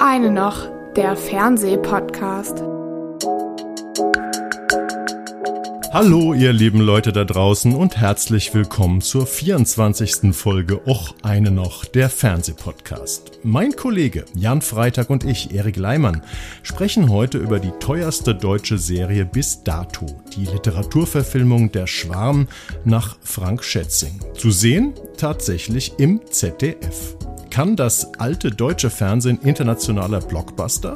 Eine noch, der Fernsehpodcast. Hallo, ihr lieben Leute da draußen und herzlich willkommen zur 24. Folge Och eine noch, der Fernsehpodcast. Mein Kollege Jan Freitag und ich, Erik Leimann, sprechen heute über die teuerste deutsche Serie bis dato, die Literaturverfilmung Der Schwarm nach Frank Schätzing. Zu sehen tatsächlich im ZDF. Kann das alte deutsche Fernsehen internationaler Blockbuster?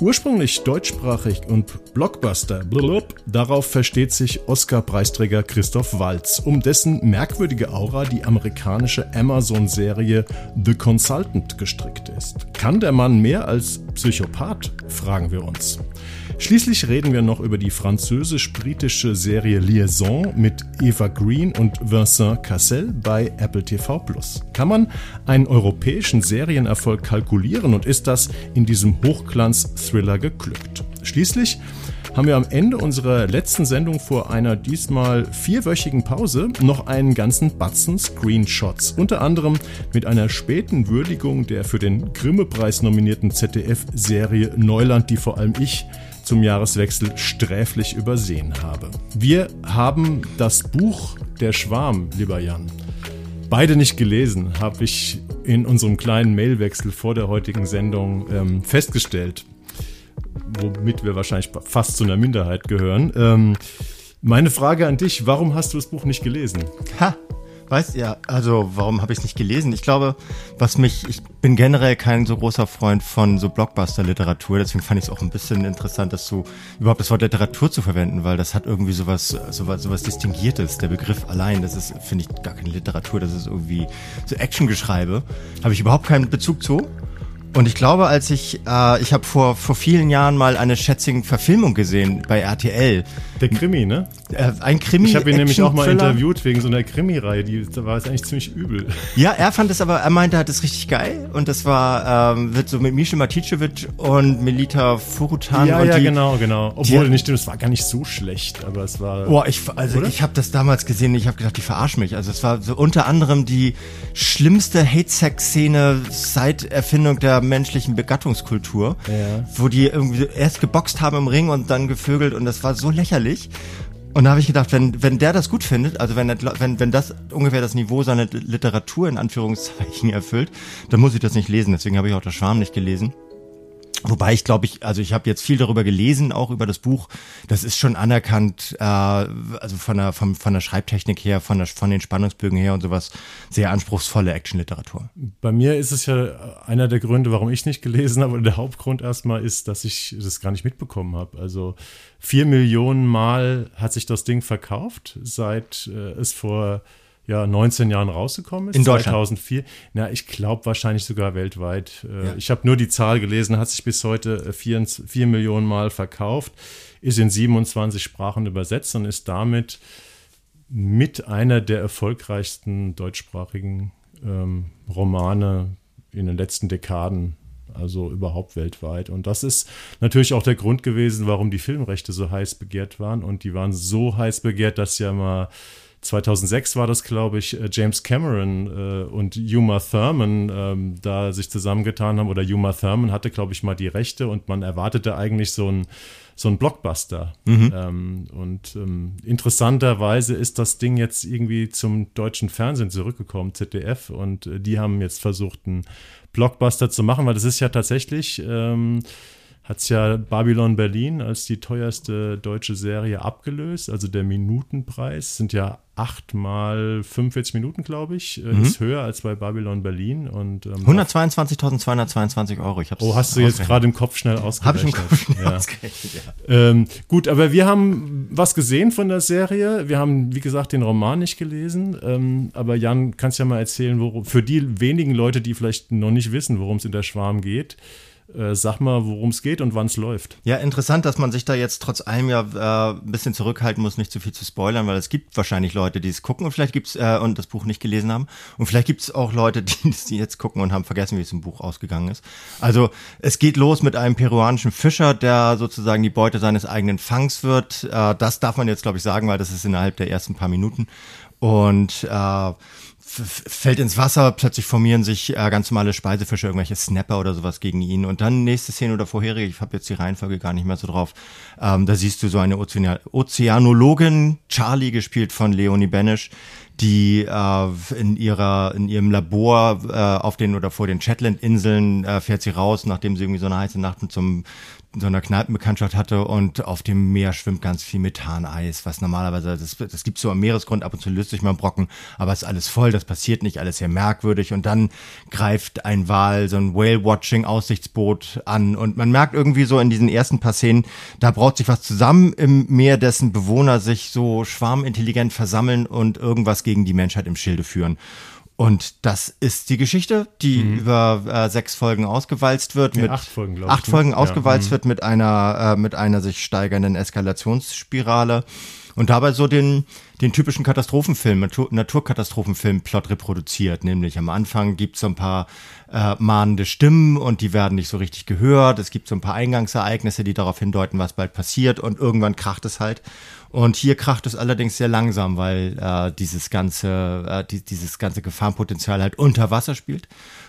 Ursprünglich deutschsprachig und Blockbuster, blub, darauf versteht sich Oscar-Preisträger Christoph Waltz, um dessen merkwürdige Aura die amerikanische Amazon-Serie The Consultant gestrickt ist. Kann der Mann mehr als Psychopath, fragen wir uns. Schließlich reden wir noch über die französisch-britische Serie Liaison mit Eva Green und Vincent Cassel bei Apple TV Plus. Kann man einen europäischen Serienerfolg kalkulieren und ist das in diesem Hochglanz-Thriller geglückt? Schließlich haben wir am Ende unserer letzten Sendung vor einer diesmal vierwöchigen Pause noch einen ganzen Batzen Screenshots. Unter anderem mit einer späten Würdigung der für den Grimme-Preis nominierten ZDF-Serie Neuland, die vor allem ich zum Jahreswechsel sträflich übersehen habe. Wir haben das Buch Der Schwarm, lieber Jan, beide nicht gelesen, habe ich in unserem kleinen Mailwechsel vor der heutigen Sendung ähm, festgestellt, womit wir wahrscheinlich fast zu einer Minderheit gehören. Ähm, meine Frage an dich, warum hast du das Buch nicht gelesen? Ha, Weißt ja, also warum habe ich es nicht gelesen? Ich glaube, was mich, ich bin generell kein so großer Freund von so Blockbuster-Literatur, deswegen fand ich es auch ein bisschen interessant, dass du überhaupt das Wort Literatur zu verwenden, weil das hat irgendwie sowas, sowas, sowas Distinguiertes. Der Begriff allein, das ist, finde ich, gar keine Literatur, das ist irgendwie so Actiongeschreibe. Habe ich überhaupt keinen Bezug zu. Und ich glaube, als ich, äh, ich habe vor, vor vielen Jahren mal eine Schätzing-Verfilmung gesehen bei RTL. Der Krimi, ne? Äh, ein Krimi. Ich habe ihn nämlich auch mal interviewt wegen so einer Krimi-Reihe, die da war es eigentlich ziemlich übel. Ja, er fand es aber, er meinte, er hat es richtig geil. Und das war, ähm, wird so mit Michel Maticevic und Melita Furutan. Ja, und ja, die, genau, genau. Obwohl, die, nicht, es war gar nicht so schlecht, aber es war. Boah, ich, also oder? ich habe das damals gesehen, ich habe gedacht, die verarschen mich. Also es war so unter anderem die schlimmste Hate-Sex-Szene seit Erfindung der menschlichen Begattungskultur, ja. wo die irgendwie erst geboxt haben im Ring und dann gevögelt und das war so lächerlich. Und da habe ich gedacht, wenn, wenn der das gut findet, also wenn, wenn, wenn das ungefähr das Niveau seiner Literatur in Anführungszeichen erfüllt, dann muss ich das nicht lesen. Deswegen habe ich auch das Schwarm nicht gelesen. Wobei ich glaube ich, also ich habe jetzt viel darüber gelesen, auch über das Buch. Das ist schon anerkannt, äh, also von der, von, von der Schreibtechnik her, von, der, von den Spannungsbögen her und sowas, sehr anspruchsvolle Actionliteratur. Bei mir ist es ja einer der Gründe, warum ich nicht gelesen habe. Und der Hauptgrund erstmal ist, dass ich das gar nicht mitbekommen habe. Also vier Millionen Mal hat sich das Ding verkauft, seit äh, es vor ja, 19 Jahren rausgekommen ist. In Deutschland. 2004. Na, ich glaube wahrscheinlich sogar weltweit. Äh, ja. Ich habe nur die Zahl gelesen, hat sich bis heute 4, äh, 4 Millionen Mal verkauft, ist in 27 Sprachen übersetzt und ist damit mit einer der erfolgreichsten deutschsprachigen ähm, Romane in den letzten Dekaden, also überhaupt weltweit. Und das ist natürlich auch der Grund gewesen, warum die Filmrechte so heiß begehrt waren. Und die waren so heiß begehrt, dass ja mal 2006 war das, glaube ich, äh, James Cameron äh, und Uma Thurman ähm, da sich zusammengetan haben. Oder Uma Thurman hatte, glaube ich, mal die Rechte und man erwartete eigentlich so ein so ein Blockbuster. Mhm. Ähm, und ähm, interessanterweise ist das Ding jetzt irgendwie zum deutschen Fernsehen zurückgekommen, ZDF, und äh, die haben jetzt versucht, einen Blockbuster zu machen, weil das ist ja tatsächlich ähm, hat es ja Babylon Berlin als die teuerste deutsche Serie abgelöst. Also der Minutenpreis sind ja acht mal 45 Minuten, glaube ich, äh, mhm. ist höher als bei Babylon Berlin. Und, ähm, 122.222 Euro. Ich hab's oh, hast du jetzt gerade im Kopf schnell ausgerechnet? Habe ich im Kopf schnell ja. ausgerechnet, ja. Ähm, gut, aber wir haben was gesehen von der Serie. Wir haben, wie gesagt, den Roman nicht gelesen. Ähm, aber Jan, kannst ja mal erzählen, worum, für die wenigen Leute, die vielleicht noch nicht wissen, worum es in der Schwarm geht, äh, sag mal, worum es geht und wann es läuft. Ja, interessant, dass man sich da jetzt trotz allem ja äh, ein bisschen zurückhalten muss, nicht zu viel zu spoilern, weil es gibt wahrscheinlich Leute, die es gucken und vielleicht gibt's äh, und das Buch nicht gelesen haben. Und vielleicht gibt es auch Leute, die es jetzt gucken und haben vergessen, wie es im Buch ausgegangen ist. Also es geht los mit einem peruanischen Fischer, der sozusagen die Beute seines eigenen Fangs wird. Äh, das darf man jetzt, glaube ich, sagen, weil das ist innerhalb der ersten paar Minuten. Und äh, fällt ins Wasser, plötzlich formieren sich äh, ganz normale Speisefische, irgendwelche Snapper oder sowas gegen ihn. Und dann nächste Szene oder vorherige, ich habe jetzt die Reihenfolge gar nicht mehr so drauf, ähm, da siehst du so eine Ozean Ozeanologin, Charlie, gespielt von Leonie Benisch, die äh, in ihrer in ihrem Labor äh, auf den oder vor den Shetland-Inseln äh, fährt sie raus, nachdem sie irgendwie so eine heiße Nacht zum so einer Kneipenbekanntschaft hatte und auf dem Meer schwimmt ganz viel Methaneis, was normalerweise, das, das gibt so am Meeresgrund, ab und zu löst sich mal ein Brocken, aber es ist alles voll, das passiert nicht, alles sehr merkwürdig und dann greift ein Wal, so ein Whale-Watching-Aussichtsboot an und man merkt irgendwie so in diesen ersten paar Szenen, da braut sich was zusammen im Meer, dessen Bewohner sich so schwarmintelligent versammeln und irgendwas gegen die Menschheit im Schilde führen. Und das ist die Geschichte, die mhm. über äh, sechs Folgen ausgewalzt wird. Ja, mit acht Folgen, glaube ich. Acht ne? Folgen ausgewalzt ja. Mhm. wird mit einer, äh, mit einer sich steigernden Eskalationsspirale. Und dabei so den, den typischen Katastrophenfilm, Natur Naturkatastrophenfilm-Plot reproduziert. Nämlich am Anfang gibt es so ein paar äh, mahnende Stimmen und die werden nicht so richtig gehört. Es gibt so ein paar Eingangsereignisse, die darauf hindeuten, was bald passiert und irgendwann kracht es halt. Und hier kracht es allerdings sehr langsam, weil äh, dieses ganze, äh, die, dieses ganze Gefahrenpotenzial halt unter Wasser spielt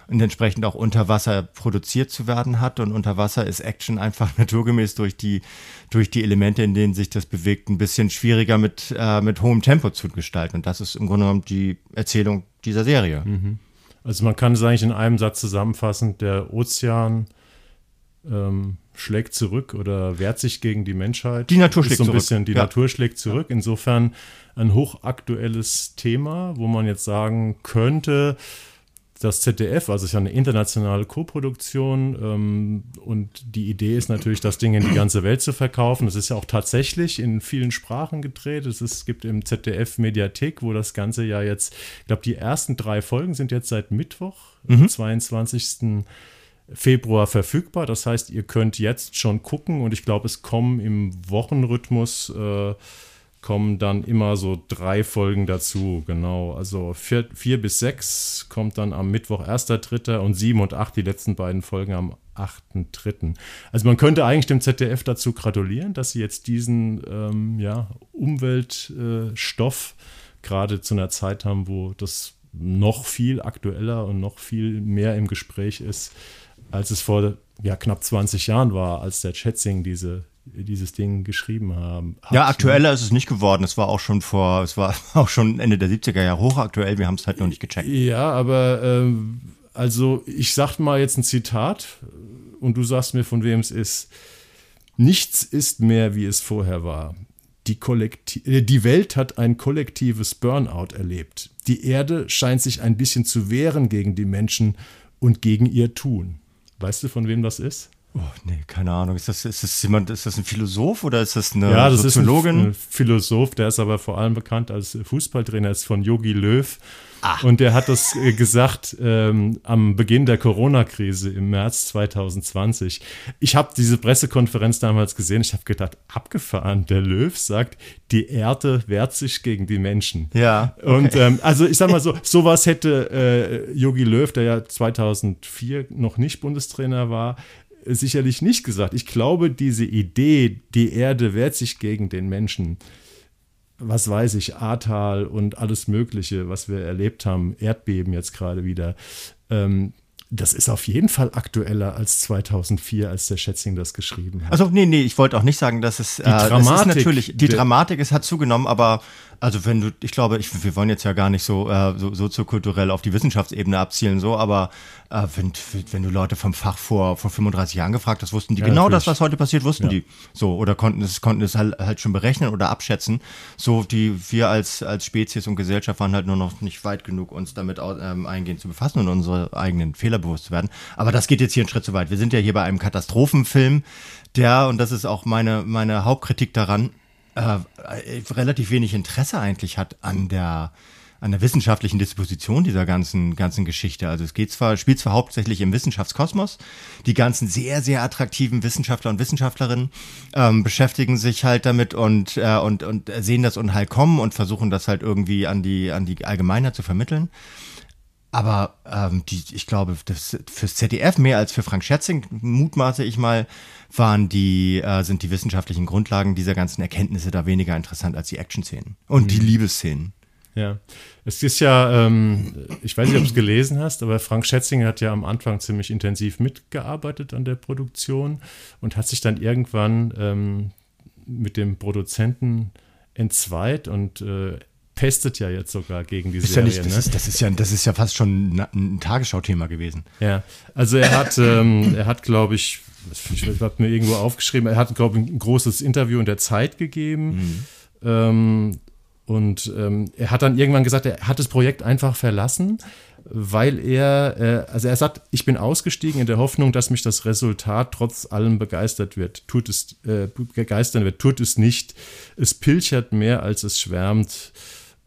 und entsprechend auch unter Wasser produziert zu werden hat. Und unter Wasser ist Action einfach naturgemäß durch die, durch die Elemente, in denen sich das bewegt, ein bisschen schwieriger mit, äh, mit hohem Tempo zu gestalten. Und das ist im Grunde genommen die Erzählung dieser Serie. Mhm. Also man kann es eigentlich in einem Satz zusammenfassen, der Ozean ähm, schlägt zurück oder wehrt sich gegen die Menschheit. Die Natur schlägt so ein zurück. Bisschen, die ja. Natur schlägt zurück. Insofern ein hochaktuelles Thema, wo man jetzt sagen könnte, das ZDF, also es ist ja eine internationale Koproduktion ähm, und die Idee ist natürlich, das Ding in die ganze Welt zu verkaufen. Es ist ja auch tatsächlich in vielen Sprachen gedreht. Es, ist, es gibt im ZDF Mediathek, wo das Ganze ja jetzt, ich glaube, die ersten drei Folgen sind jetzt seit Mittwoch, mhm. 22. Februar verfügbar. Das heißt, ihr könnt jetzt schon gucken und ich glaube, es kommen im Wochenrhythmus äh, kommen dann immer so drei Folgen dazu. Genau, also vier, vier bis sechs kommt dann am Mittwoch 1.3. und sieben und acht die letzten beiden Folgen am 8.3. Also man könnte eigentlich dem ZDF dazu gratulieren, dass sie jetzt diesen ähm, ja, Umweltstoff äh, gerade zu einer Zeit haben, wo das noch viel aktueller und noch viel mehr im Gespräch ist, als es vor ja, knapp 20 Jahren war, als der Schätzing diese dieses Ding geschrieben haben. Hat, ja, aktueller ne? ist es nicht geworden. Es war auch schon vor, es war auch schon Ende der 70er Jahre hochaktuell. Wir haben es halt noch nicht gecheckt. Ja, aber ähm, also ich sag mal jetzt ein Zitat und du sagst mir, von wem es ist. Nichts ist mehr, wie es vorher war. Die, Kollekti äh, die Welt hat ein kollektives Burnout erlebt. Die Erde scheint sich ein bisschen zu wehren gegen die Menschen und gegen ihr Tun. Weißt du, von wem das ist? Oh, nee, keine Ahnung. Ist das, ist das jemand, ist das ein Philosoph oder ist das eine ja, das Soziologin? Ist ein Philosoph, der ist aber vor allem bekannt als Fußballtrainer, ist von Yogi Löw. Ah. Und der hat das äh, gesagt ähm, am Beginn der Corona-Krise im März 2020. Ich habe diese Pressekonferenz damals gesehen. Ich habe gedacht, abgefahren. Der Löw sagt, die Erde wehrt sich gegen die Menschen. Ja. Okay. Und ähm, also ich sag mal so, sowas hätte äh, Yogi Löw, der ja 2004 noch nicht Bundestrainer war, sicherlich nicht gesagt. Ich glaube, diese Idee, die Erde wehrt sich gegen den Menschen, was weiß ich, Ahrtal und alles Mögliche, was wir erlebt haben, Erdbeben jetzt gerade wieder, ähm, das ist auf jeden Fall aktueller als 2004, als der Schätzing das geschrieben hat. Also nee, nee, ich wollte auch nicht sagen, dass es die äh, Dramatik, natürlich die Dramatik, es hat zugenommen, aber also wenn du, ich glaube, ich, wir wollen jetzt ja gar nicht so, äh, so soziokulturell auf die Wissenschaftsebene abzielen, so, aber äh, wenn, wenn du Leute vom Fach vor, vor 35 Jahren gefragt hast, wussten die ja, genau natürlich. das, was heute passiert, wussten ja. die. So, oder konnten es, konnten es halt, halt schon berechnen oder abschätzen. So, die wir als, als Spezies und Gesellschaft waren halt nur noch nicht weit genug, uns damit ähm, eingehend zu befassen und unsere eigenen Fehler bewusst zu werden. Aber das geht jetzt hier einen Schritt zu weit. Wir sind ja hier bei einem Katastrophenfilm, der, und das ist auch meine, meine Hauptkritik daran, äh, relativ wenig Interesse eigentlich hat an der an der wissenschaftlichen Disposition dieser ganzen ganzen Geschichte. Also es geht zwar spielt zwar hauptsächlich im Wissenschaftskosmos, die ganzen sehr sehr attraktiven Wissenschaftler und Wissenschaftlerinnen ähm, beschäftigen sich halt damit und äh, und und sehen das Unheil kommen und versuchen das halt irgendwie an die an die Allgemeinheit zu vermitteln. Aber ähm, die, ich glaube, das, fürs ZDF mehr als für Frank Schätzing, mutmaße ich mal, waren die, äh, sind die wissenschaftlichen Grundlagen dieser ganzen Erkenntnisse da weniger interessant als die Action-Szenen und mhm. die Liebesszenen. Ja, es ist ja, ähm, ich weiß nicht, ob du es gelesen hast, aber Frank Schätzinger hat ja am Anfang ziemlich intensiv mitgearbeitet an der Produktion und hat sich dann irgendwann ähm, mit dem Produzenten entzweit und äh, pestet ja jetzt sogar gegen die ist Serie. Ja nicht, das, ne? ist, das, ist ja, das ist ja fast schon ein, Tagesschau-Thema gewesen. Ja, also er hat, ähm, er hat, glaube ich, ich habe mir irgendwo aufgeschrieben, er hat, glaube ich, ein großes Interview in der Zeit gegeben. Mhm. Ähm, und ähm, er hat dann irgendwann gesagt, er hat das Projekt einfach verlassen, weil er, äh, also er sagt, ich bin ausgestiegen in der Hoffnung, dass mich das Resultat trotz allem begeistert wird. Tut es, äh, begeistern wird, tut es nicht. Es pilchert mehr, als es schwärmt.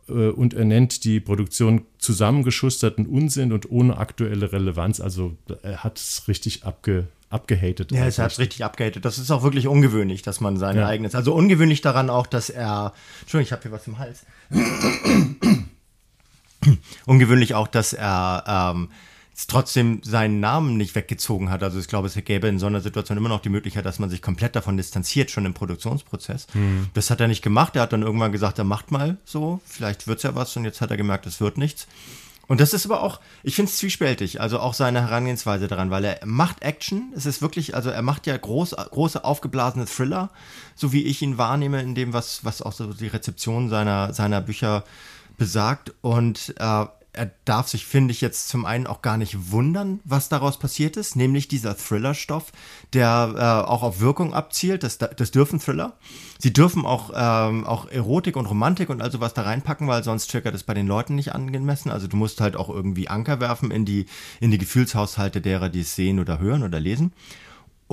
Äh, und er nennt die Produktion zusammengeschusterten Unsinn und ohne aktuelle Relevanz. Also er hat es richtig abge, abgehatet. Ja, es hat richtig abgehatet. Das ist auch wirklich ungewöhnlich, dass man sein ja. eigenes. Also ungewöhnlich daran auch, dass er. Entschuldigung, ich habe hier was im Hals. ungewöhnlich auch, dass er ähm, trotzdem seinen Namen nicht weggezogen hat. Also ich glaube, es gäbe in so einer Situation immer noch die Möglichkeit, dass man sich komplett davon distanziert, schon im Produktionsprozess. Mhm. Das hat er nicht gemacht. Er hat dann irgendwann gesagt, er macht mal so, vielleicht wird es ja was und jetzt hat er gemerkt, es wird nichts. Und das ist aber auch, ich finde es zwiespältig, also auch seine Herangehensweise daran, weil er macht Action, es ist wirklich, also er macht ja groß, große aufgeblasene Thriller, so wie ich ihn wahrnehme in dem, was, was auch so die Rezeption seiner, seiner Bücher besagt. Und äh, er darf sich, finde ich, jetzt zum einen auch gar nicht wundern, was daraus passiert ist, nämlich dieser Thriller-Stoff, der äh, auch auf Wirkung abzielt. Das, das dürfen Thriller. Sie dürfen auch, ähm, auch Erotik und Romantik und all sowas da reinpacken, weil sonst triggert es bei den Leuten nicht angemessen. Also du musst halt auch irgendwie Anker werfen in die, in die Gefühlshaushalte derer, die es sehen oder hören oder lesen.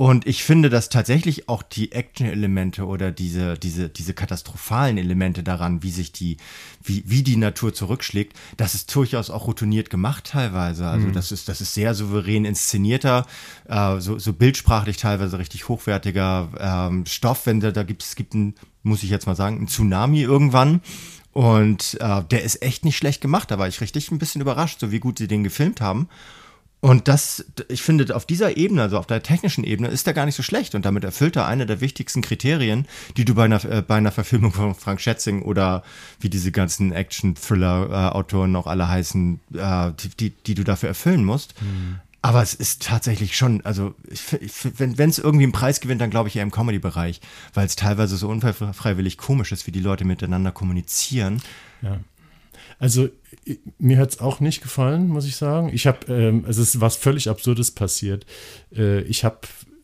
Und ich finde, dass tatsächlich auch die Action-Elemente oder diese, diese, diese katastrophalen Elemente daran, wie sich die, wie, wie die Natur zurückschlägt, das ist durchaus auch routiniert gemacht teilweise. Also mhm. das ist, das ist sehr souverän inszenierter, äh, so, so bildsprachlich teilweise richtig hochwertiger ähm, Stoff. Wenn da, da gibt es gibt ein, muss ich jetzt mal sagen, ein Tsunami irgendwann. Und äh, der ist echt nicht schlecht gemacht. Da war ich richtig ein bisschen überrascht, so wie gut sie den gefilmt haben. Und das, ich finde, auf dieser Ebene, also auf der technischen Ebene, ist er gar nicht so schlecht. Und damit erfüllt er eine der wichtigsten Kriterien, die du bei einer, äh, bei einer Verfilmung von Frank Schätzing oder wie diese ganzen Action-Thriller-Autoren auch alle heißen, äh, die, die, du dafür erfüllen musst. Mhm. Aber es ist tatsächlich schon, also ich, ich, wenn es irgendwie einen Preis gewinnt, dann glaube ich eher im Comedy-Bereich, weil es teilweise so unfreiwillig komisch ist, wie die Leute miteinander kommunizieren. Ja. Also mir hat es auch nicht gefallen, muss ich sagen. Ich habe, ähm, es ist was völlig Absurdes passiert. Äh, ich habe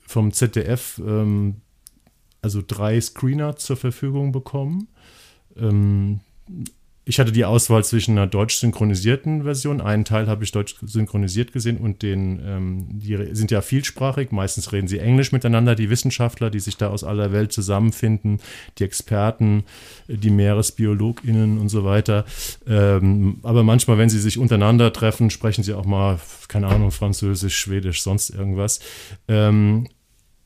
vom ZDF ähm, also drei Screener zur Verfügung bekommen. Ähm, ich hatte die Auswahl zwischen einer deutsch synchronisierten Version, einen Teil habe ich deutsch synchronisiert gesehen und den, ähm, die sind ja vielsprachig, meistens reden sie Englisch miteinander, die Wissenschaftler, die sich da aus aller Welt zusammenfinden, die Experten, die Meeresbiologinnen und so weiter. Ähm, aber manchmal, wenn sie sich untereinander treffen, sprechen sie auch mal, keine Ahnung, Französisch, Schwedisch, sonst irgendwas. Ähm,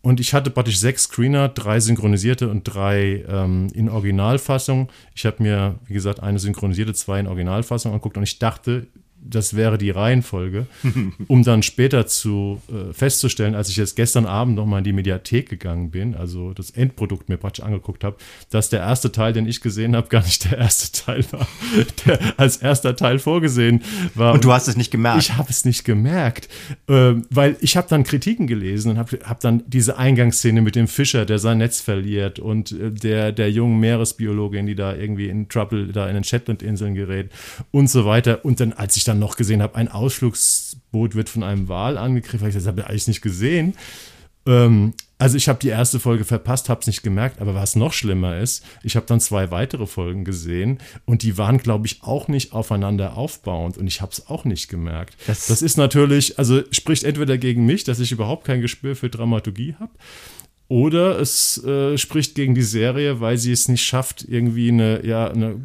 und ich hatte praktisch sechs Screener, drei synchronisierte und drei ähm, in Originalfassung. Ich habe mir, wie gesagt, eine synchronisierte, zwei in Originalfassung angeguckt und ich dachte, das wäre die Reihenfolge, um dann später zu äh, festzustellen, als ich jetzt gestern Abend nochmal in die Mediathek gegangen bin, also das Endprodukt mir praktisch angeguckt habe, dass der erste Teil, den ich gesehen habe, gar nicht der erste Teil war, der als erster Teil vorgesehen war. Und du hast es nicht gemerkt? Ich habe es nicht gemerkt, äh, weil ich habe dann Kritiken gelesen und habe hab dann diese Eingangsszene mit dem Fischer, der sein Netz verliert und äh, der, der jungen Meeresbiologin, die da irgendwie in Trouble da in den Shetland-Inseln gerät und so weiter. Und dann, als ich dann noch gesehen habe, ein Ausflugsboot wird von einem Wal angegriffen. Ich das habe ich eigentlich nicht gesehen. Ähm, also ich habe die erste Folge verpasst, habe es nicht gemerkt, aber was noch schlimmer ist, ich habe dann zwei weitere Folgen gesehen und die waren, glaube ich, auch nicht aufeinander aufbauend und ich habe es auch nicht gemerkt. Das, das ist natürlich, also spricht entweder gegen mich, dass ich überhaupt kein Gespür für Dramaturgie habe oder es äh, spricht gegen die Serie, weil sie es nicht schafft, irgendwie eine, ja, eine,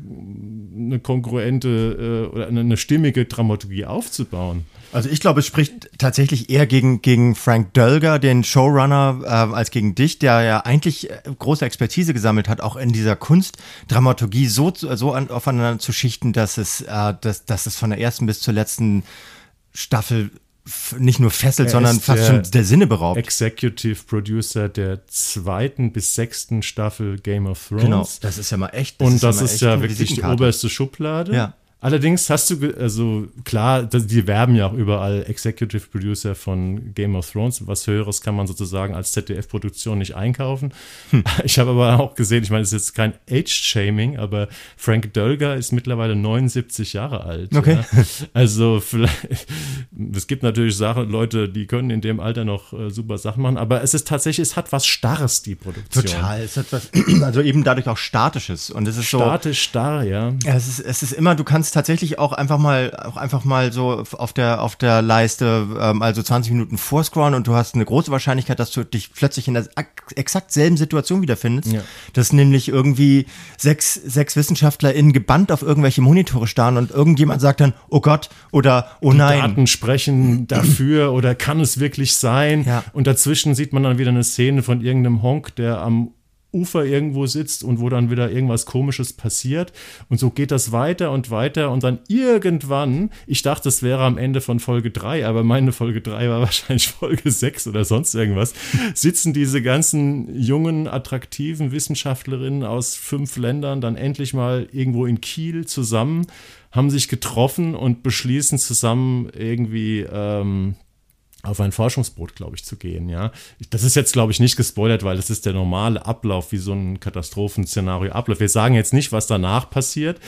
eine kongruente äh, oder eine, eine, stimmige Dramaturgie aufzubauen. Also ich glaube, es spricht tatsächlich eher gegen, gegen Frank Dölger, den Showrunner, äh, als gegen dich, der ja eigentlich äh, große Expertise gesammelt hat, auch in dieser Kunst, Dramaturgie so, so an, aufeinander zu schichten, dass es, äh, dass, dass es von der ersten bis zur letzten Staffel nicht nur fesselt, Er sondern ist fast der schon der Sinne beraubt. Executive Producer der zweiten bis sechsten Staffel Game of Thrones. Genau, das ist ja mal echt. und das mal ist echt ja eine wirklich die oberste Schublade. Ja. Allerdings hast du, also klar, die werben ja auch überall Executive Producer von Game of Thrones. Was Höheres kann man sozusagen als ZDF-Produktion nicht einkaufen. Hm. Ich habe aber auch gesehen, ich meine, es ist jetzt kein Age-Shaming, aber Frank Dölger ist mittlerweile 79 Jahre alt. Okay. Ja. Also vielleicht, es gibt natürlich Sachen, Leute, die können in dem Alter noch äh, super Sachen machen, aber es ist tatsächlich, es hat was Starres, die Produktion. Total. Es hat was, also eben dadurch auch Statisches. Und es ist so. Statisch starr, ja. Ja, es ist, es ist immer, du kannst tatsächlich auch einfach mal, auch einfach mal so auf der, auf der Leiste, ähm, also 20 Minuten vorscrollen und du hast eine große Wahrscheinlichkeit, dass du dich plötzlich in der ak- exakt selben Situation wiederfindest. Ja. Dass nämlich irgendwie sechs, sechs WissenschaftlerInnen gebannt auf irgendwelche Monitore starren und irgendjemand sagt dann, oh Gott, oder oh nein. Daten sprechen dafür oder kann es wirklich sein? Ja. Und dazwischen sieht man dann wieder eine Szene von irgendeinem Honk, der am Ufer irgendwo sitzt und wo dann wieder irgendwas Komisches passiert. Und so geht das weiter und weiter und dann irgendwann, ich dachte, es wäre am Ende von Folge 3, aber meine Folge 3 war wahrscheinlich Folge 6 oder sonst irgendwas, sitzen diese ganzen jungen, attraktiven Wissenschaftlerinnen aus fünf Ländern dann endlich mal irgendwo in Kiel zusammen, haben sich getroffen und beschließen zusammen irgendwie ähm, auf ein Forschungsboot, glaube ich, zu gehen, ja. Das ist jetzt, glaube ich, nicht gespoilert, weil das ist der normale Ablauf, wie so ein Katastrophenszenario abläuft. Wir sagen jetzt nicht, was danach passiert,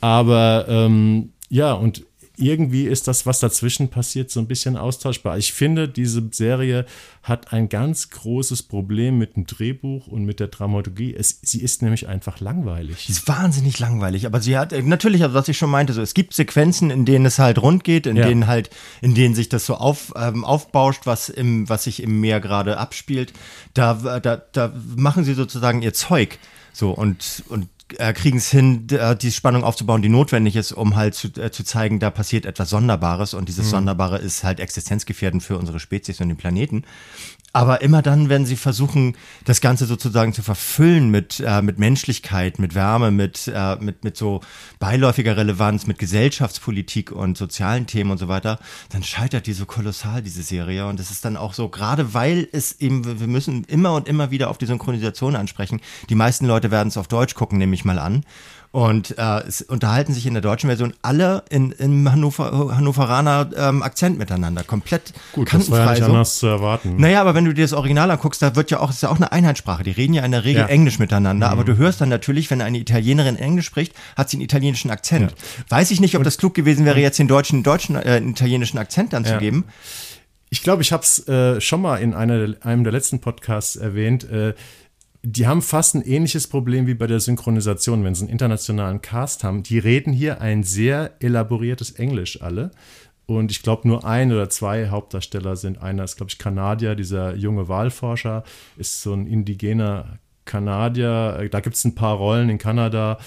aber ähm, ja, und irgendwie ist das, was dazwischen passiert, so ein bisschen austauschbar. Ich finde, diese Serie hat ein ganz großes Problem mit dem Drehbuch und mit der Dramaturgie. Es, sie ist nämlich einfach langweilig. Die ist wahnsinnig langweilig, aber sie hat äh, natürlich, also was ich schon meinte, so es gibt Sequenzen, in denen es halt rund geht, in Ja. denen halt, in denen sich das so auf, ähm, aufbauscht, was im, was sich im Meer gerade abspielt. Da, da, da machen sie sozusagen ihr Zeug, so und und äh, kriegen es hin, äh, die Spannung aufzubauen, die notwendig ist, um halt zu, äh, zu zeigen, da passiert etwas Sonderbares und Mhm. dieses Sonderbare ist halt existenzgefährdend für unsere Spezies und den Planeten. Aber immer dann, wenn sie versuchen, das Ganze sozusagen zu verfüllen mit, äh, mit Menschlichkeit, mit Wärme, mit, äh, mit, mit so beiläufiger Relevanz, mit Gesellschaftspolitik und sozialen Themen und so weiter, dann scheitert die so kolossal, diese Serie. Und das ist dann auch so, gerade weil es eben, wir müssen immer und immer wieder auf die Synchronisation ansprechen. Die meisten Leute werden es auf Deutsch gucken, nehme ich mal an. Und äh, es unterhalten sich in der deutschen Version alle in, im Hannover, Hannoveraner ähm, Akzent miteinander. Komplett Gut, das war ja nicht so. anders zu erwarten. Naja, aber wenn du dir das Original anguckst, da wird ja auch, ist ja auch eine Einheitssprache. Die reden ja in der Regel Ja. Englisch miteinander, aber du hörst dann natürlich, wenn eine Italienerin Englisch spricht, hat sie einen italienischen Akzent. Weiß ich nicht, ob das klug gewesen wäre, jetzt den deutschen, deutschen, äh, italienischen Akzent dann zu Ja. geben. Ich glaube, ich habe es äh, schon mal in einer, einem der letzten Podcasts erwähnt. Äh, die haben fast ein ähnliches Problem wie bei der Synchronisation, wenn sie einen internationalen Cast haben. Die reden hier ein sehr elaboriertes Englisch alle. Und ich glaube, nur ein oder zwei Hauptdarsteller sind. Einer ist, glaube ich, Kanadier, dieser junge Wahlforscher, ist so ein indigener Kanadier. Äh, Da gibt es ein paar Rollen in Kanada.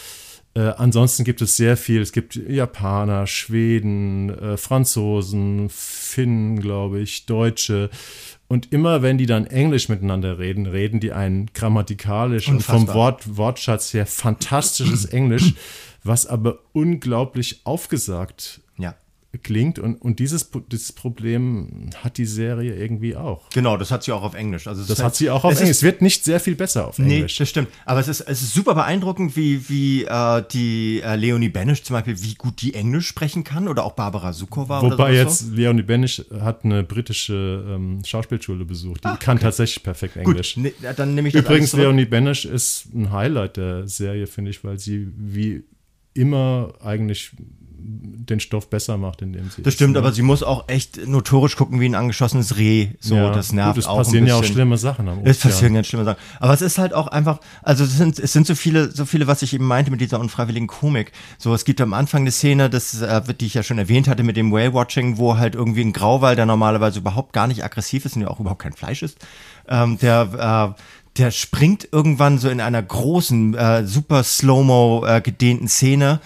Äh, ansonsten gibt es sehr viel. Es gibt Japaner, Schweden, äh, Franzosen, Finnen, glaube ich, Deutsche. Und immer wenn die dann Englisch miteinander reden, reden die ein grammatikalisch und vom Unfassbar. Wort, Wortschatz her fantastisches Englisch, was aber unglaublich aufgesagt. Klingt. Und, und dieses, dieses Problem hat die Serie irgendwie auch. Genau, das hat sie auch auf Englisch. Also Das ist- hat sie auch auf es Englisch. Ist, Es wird nicht sehr viel besser auf Nee, Englisch. das stimmt. Aber es ist, es ist super beeindruckend, wie, wie äh, die äh, Leonie Benisch zum Beispiel, wie gut die Englisch sprechen kann oder auch Barbara Sukowa Wobei jetzt Leonie Benisch hat eine britische ähm, Schauspielschule besucht. Die kann tatsächlich perfekt so. Gut, Englisch. ne, dann nehme ich Übrigens. Leonie Benisch ist ein Highlight der Serie, finde ich, weil sie wie immer eigentlich den Stoff besser macht, indem sie. Das stimmt, aber sie muss auch echt notorisch gucken wie ein angeschossenes Reh. So, ja, das nervt gut, es auch passieren ein ja auch schlimme Sachen am Es passieren ganz schlimme Sachen. Aber es ist halt auch einfach, also es sind, es sind so viele, so viele, was ich eben meinte mit dieser unfreiwilligen Komik. So, es gibt am Anfang eine Szene, das, äh, die ich ja schon erwähnt hatte mit dem Whale-Watching, wo halt irgendwie ein Grauwal, der normalerweise überhaupt gar nicht aggressiv ist und ja auch überhaupt kein Fleisch ist, ähm, der, äh, der springt irgendwann so in einer großen, äh, super Slow-Mo äh, gedehnten Szene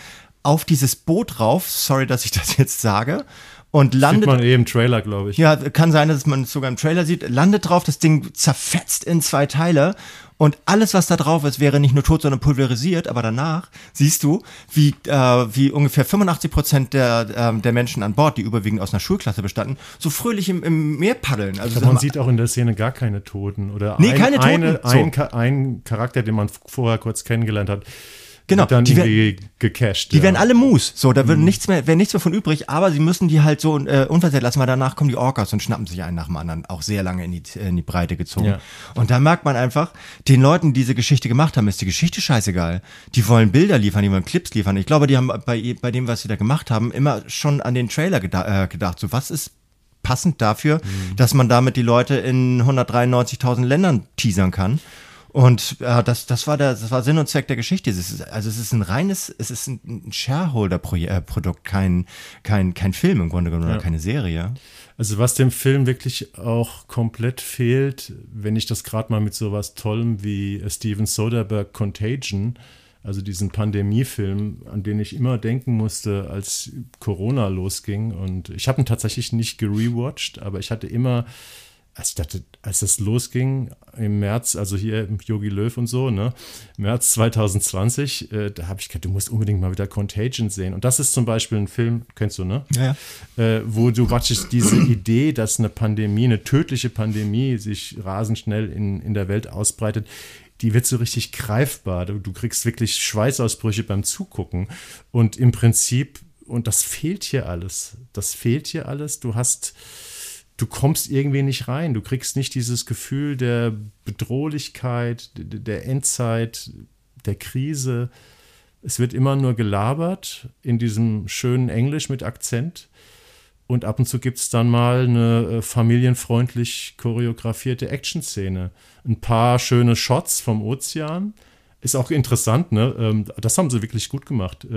auf dieses Boot rauf. Sorry, dass ich das jetzt sage. und landet. Sieht man eh im Trailer, glaube ich. Ja, kann sein, dass man es sogar im Trailer sieht. Landet drauf, das Ding zerfetzt in zwei Teile und alles, was da drauf ist, wäre nicht nur tot, sondern pulverisiert. Aber danach siehst du, wie, äh, wie ungefähr 85 Prozent der, äh, der Menschen an Bord, die überwiegend aus einer Schulklasse bestanden, so fröhlich im, im Meer paddeln. Also man sieht auch in der Szene gar keine Toten oder nee, ein, keine Toten. Eine, ein, so. ein Charakter, den man vorher kurz kennengelernt hat, Genau, dann die irgendwie werden, gecached. Die ja. werden alle Moose. So, da wird mhm. nichts mehr, wäre nichts mehr von übrig, aber sie müssen die halt so äh, unversehrt lassen, weil danach kommen die Orcas und schnappen sich einen nach dem anderen, auch sehr lange in die, in die Breite gezogen. Ja. Und da merkt man einfach, den Leuten, die diese Geschichte gemacht haben, ist die Geschichte scheißegal. Die wollen Bilder liefern, die wollen Clips liefern. Ich glaube, die haben bei, bei dem, was sie da gemacht haben, immer schon an den Trailer geda äh, gedacht. So, was ist passend dafür, mhm. dass man damit die Leute in 193.000 Ländern teasern kann. Und äh, das, das, war der, das war Sinn und Zweck der Geschichte. Es ist, also es ist ein reines, es ist ein Shareholder-Produkt, kein, kein, kein Film im Grunde genommen ja. oder keine Serie. Also was dem Film wirklich auch komplett fehlt, wenn ich das gerade mal mit sowas Tollem wie Steven Soderbergh Contagion, also diesen Pandemiefilm, an den ich immer denken musste, als Corona losging. Und ich habe ihn tatsächlich nicht gerewatcht, aber ich hatte immer als ich dachte, als das losging im März, also hier im Yogi Löw und so, ne, März 2020, äh, da habe ich gedacht, du musst unbedingt mal wieder Contagion sehen. Und das ist zum Beispiel ein Film, kennst du, ne? Ja. Äh, wo du praktisch diese Idee, dass eine Pandemie, eine tödliche Pandemie sich rasend schnell in, in der Welt ausbreitet, die wird so richtig greifbar. Du, du kriegst wirklich Schweißausbrüche beim Zugucken. Und im Prinzip, und das fehlt hier alles. Das fehlt hier alles. Du hast du kommst irgendwie nicht rein. Du kriegst nicht dieses Gefühl der Bedrohlichkeit, der Endzeit, der Krise. Es wird immer nur gelabert in diesem schönen Englisch mit Akzent. Und ab und zu gibt es dann mal eine äh, familienfreundlich choreografierte Action-Szene. Ein paar schöne Shots vom Ozean. Ist auch interessant, ne? Ähm, das haben sie wirklich gut gemacht.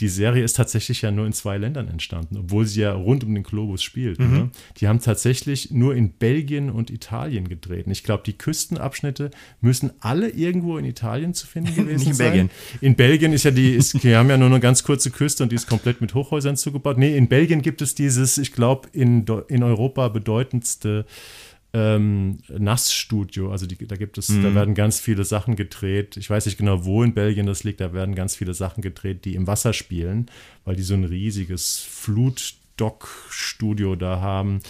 Die Serie ist tatsächlich ja nur in zwei Ländern entstanden, obwohl sie ja rund um den Globus spielt. Mhm. Ne? Die haben tatsächlich nur in Belgien und Italien gedreht. Und ich glaube, die Küstenabschnitte müssen alle irgendwo in Italien zu finden gewesen Nicht in sein. Belgien. In Belgien ist ja die, ist, die haben ja nur eine ganz kurze Küste und die ist komplett mit Hochhäusern zugebaut. Nee, in Belgien gibt es dieses, ich glaube, in, in Europa bedeutendste ähm, Nassstudio. Also die, da gibt es, mhm. da werden ganz viele Sachen gedreht. Ich weiß nicht genau, wo in Belgien das liegt. Da werden ganz viele Sachen gedreht, die im Wasser spielen, weil die so ein riesiges Flutdock-Studio da haben.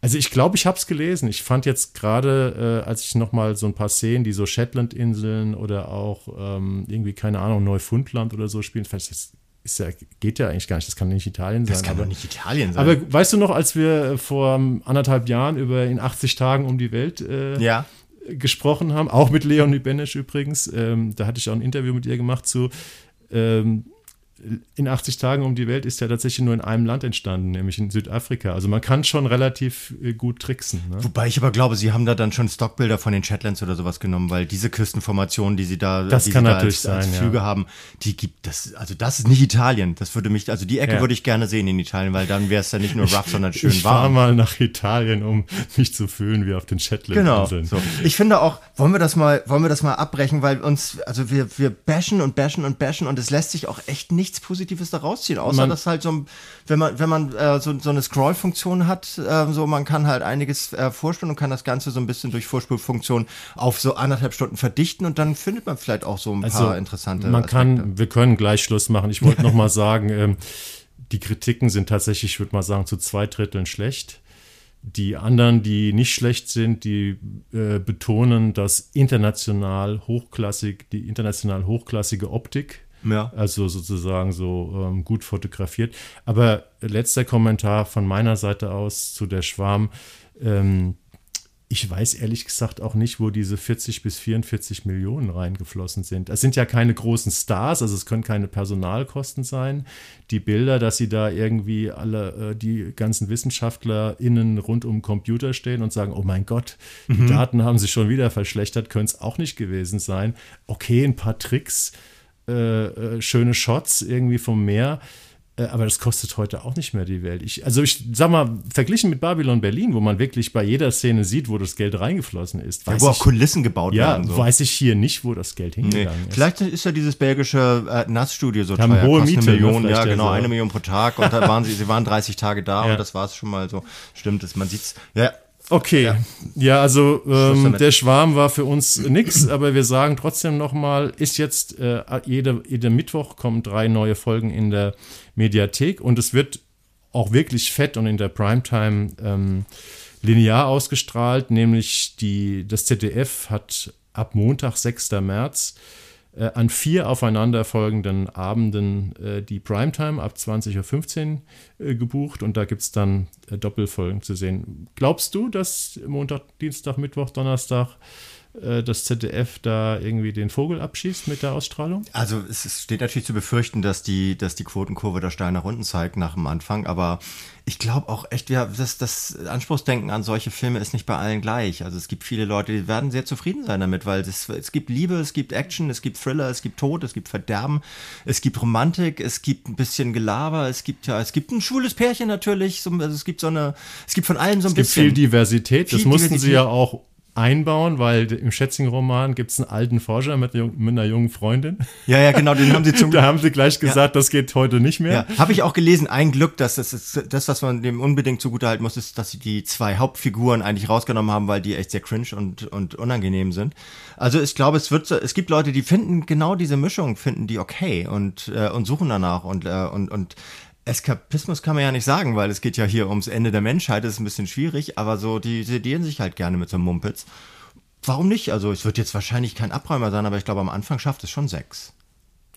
Also ich glaube, ich habe es gelesen. Ich fand jetzt gerade, äh, als ich noch mal so ein paar Szenen, die so Shetland-Inseln oder auch ähm, irgendwie keine Ahnung Neufundland oder so spielen, fand ich das ist ja, geht ja eigentlich gar nicht, das kann nicht Italien sein. Das kann aber, doch nicht Italien sein. Aber weißt du noch, als wir vor anderthalb Jahren über in 80 Tagen um die Welt äh, ja. gesprochen haben, auch mit Leonie Benesch übrigens, ähm, da hatte ich auch ein Interview mit ihr gemacht zu ähm, in 80 Tagen um die Welt ist ja tatsächlich nur in einem Land entstanden, nämlich in Südafrika. Also man kann schon relativ äh, gut tricksen. Ne? Wobei ich aber glaube, sie haben da dann schon Stockbilder von den Shetlands oder sowas genommen, weil diese Küstenformationen, die sie da, das die kann sie natürlich da als, sein, als Flüge ja. haben, die gibt das, also das ist nicht Italien. Das würde mich, also die Ecke Ja. würde ich gerne sehen in Italien, weil dann wäre es ja nicht nur rough, sondern schön ich fahre warm. mal nach Italien, um mich zu fühlen wie auf den Genau. Shetland-Inseln. So. Ich finde auch, wollen wir das mal, wollen wir das mal abbrechen, weil uns, also wir, wir bashen und bashen und bashen und es lässt sich auch echt nichts Positives da rausziehen, außer Man- dass halt so, wenn man, wenn man äh, so, so eine Scroll-Funktion hat, äh, so man kann halt einiges äh, vorspulen und kann das Ganze so ein bisschen durch Vorspulfunktion auf so anderthalb Stunden verdichten und dann findet man vielleicht auch so ein paar interessante Also, Man Aspekte. kann, wir können gleich Schluss machen. Ich wollte noch mal sagen, ähm, die Kritiken sind tatsächlich, ich würde mal sagen, zu zwei Dritteln schlecht. Die anderen, die nicht schlecht sind, die äh, betonen das international hochklassig, die international hochklassige Optik. Ja. Also sozusagen so ähm, gut fotografiert. Aber letzter Kommentar von meiner Seite aus zu der Schwarm. Ähm, ich weiß ehrlich gesagt auch nicht, wo diese 40 bis 44 Millionen reingeflossen sind. Es sind ja keine großen Stars, also es können keine Personalkosten sein. Die Bilder, dass sie da irgendwie alle, äh, die ganzen WissenschaftlerInnen rund um den Computer stehen und sagen, oh mein Gott, die Daten haben sich schon wieder verschlechtert, können es auch nicht gewesen sein. Okay, ein paar Tricks, äh, äh, schöne Shots irgendwie vom Meer. Äh, aber das kostet heute auch nicht mehr die Welt. Ich, also ich sag mal, verglichen mit Babylon Berlin, wo man wirklich bei jeder Szene sieht, wo das Geld reingeflossen ist. Ja, wo auch Kulissen gebaut ja, werden. Ja, so. weiß ich hier nicht, wo das Geld hingegangen nee. ist. Vielleicht ist ja dieses belgische äh, Nassstudio so teuer. Hohe Miete, eine Million, ja genau, so. eine Million pro Tag. Und da waren sie, sie waren 30 Tage da ja. und das war es schon mal so. Stimmt, es, man sieht's. Ja, Okay, ja, ja also ähm, der Schwarm war für uns nix, aber wir sagen trotzdem nochmal, ist jetzt, äh, jeder, jeder Mittwoch kommen drei neue Folgen in der Mediathek und es wird auch wirklich fett und in der Primetime ähm, linear ausgestrahlt, nämlich die, das ZDF hat ab Montag, 6. März, äh, an vier aufeinanderfolgenden Abenden äh, die Primetime ab 20.15 Uhr äh, gebucht und da gibt es dann äh, Doppelfolgen zu sehen. Glaubst du, dass Montag, Dienstag, Mittwoch, Donnerstag das ZDF da irgendwie den Vogel abschießt mit der Ausstrahlung? Also es steht natürlich zu befürchten, dass die, dass die Quotenkurve da steil nach unten zeigt nach dem Anfang, aber ich glaube auch echt, ja, das, das Anspruchsdenken an solche Filme ist nicht bei allen gleich. Also es gibt viele Leute, die werden sehr zufrieden sein damit, weil es, es gibt Liebe, es gibt Action, es gibt Thriller, es gibt Tod, es gibt Verderben, es gibt Romantik, es gibt ein bisschen Gelaber, es gibt ja, es gibt ein schwules Pärchen natürlich, so, also es gibt so eine, es gibt von allem so ein es bisschen. Es gibt viel Diversität, viel das mussten Diversität. sie ja auch einbauen, weil im Schätzing-Roman gibt es einen alten Forscher mit, mit, einer jungen Freundin. Ja, ja, genau, den haben sie zum Da haben sie gleich gesagt, ja. das geht heute nicht mehr. Ja, habe ich auch gelesen. Ein Glück, dass das ist, das, was man dem unbedingt zugutehalten muss, ist, dass sie die zwei Hauptfiguren eigentlich rausgenommen haben, weil die echt sehr cringe und, und unangenehm sind. Also ich glaube, es wird, es gibt Leute, die finden genau diese Mischung, finden die okay und, äh, und suchen danach und, äh, und, und Eskapismus kann man ja nicht sagen, weil es geht ja hier ums Ende der Menschheit, das ist ein bisschen schwierig, aber so, die sedieren sich halt gerne mit so einem Mumpitz. Warum nicht? Also es wird jetzt wahrscheinlich kein Abräumer sein, aber ich glaube, am Anfang schafft es schon sechs.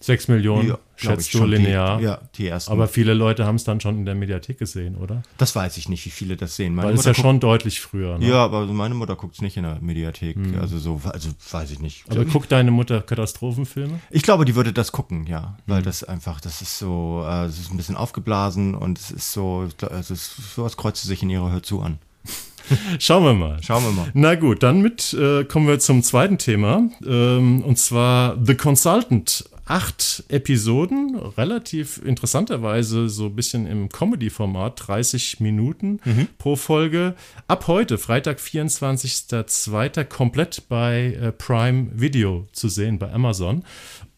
Sechs Millionen, ja, schätzt du linear. Die, ja, die ersten. Aber viele Leute haben es dann schon in der Mediathek gesehen, oder? Das weiß ich nicht, wie viele das sehen. Meine Weil es ja schon deutlich früher. Ne? Ja, aber meine Mutter guckt es nicht in der Mediathek. Hm. Also so, also weiß ich nicht. Aber guckt deine Mutter Katastrophenfilme? Ich glaube, die würde das gucken, ja. Weil hm. das einfach, das ist so, äh, es ist ein bisschen aufgeblasen und es ist so, es ist, sowas kreuzt sich in ihre Hör zu an. Schauen wir mal. Schauen wir mal. Na gut, dann mit äh, kommen wir zum zweiten Thema. Ähm, und zwar The Consultant acht Episoden, relativ interessanterweise so ein bisschen im Comedy-Format, 30 Minuten mhm. pro Folge. Ab heute, Freitag, 24.02., komplett bei äh, Prime Video zu sehen, bei Amazon.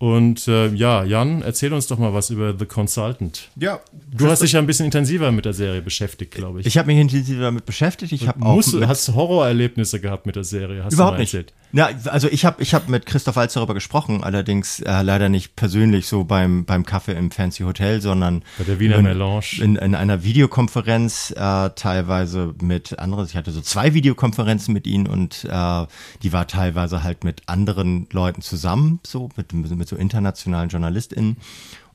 Und äh, ja, Jan, erzähl uns doch mal was über The Consultant. Ja. Du hast dich ja ein bisschen intensiver mit der Serie beschäftigt, glaube ich. Ich habe mich intensiver damit beschäftigt. Ich habe auch. Musst, hast Horrorerlebnisse gehabt mit der Serie? Hast Überhaupt nicht. Ja, also ich habe ich hab mit Christoph Walz darüber gesprochen, allerdings äh, leider nicht persönlich so beim, beim Kaffee im Fancy Hotel, sondern bei der Wiener in, Melange. In, in einer Videokonferenz, äh, teilweise mit anderen. Ich hatte so zwei Videokonferenzen mit ihnen und äh, die war teilweise halt mit anderen Leuten zusammen, so mit, mit so internationalen JournalistInnen.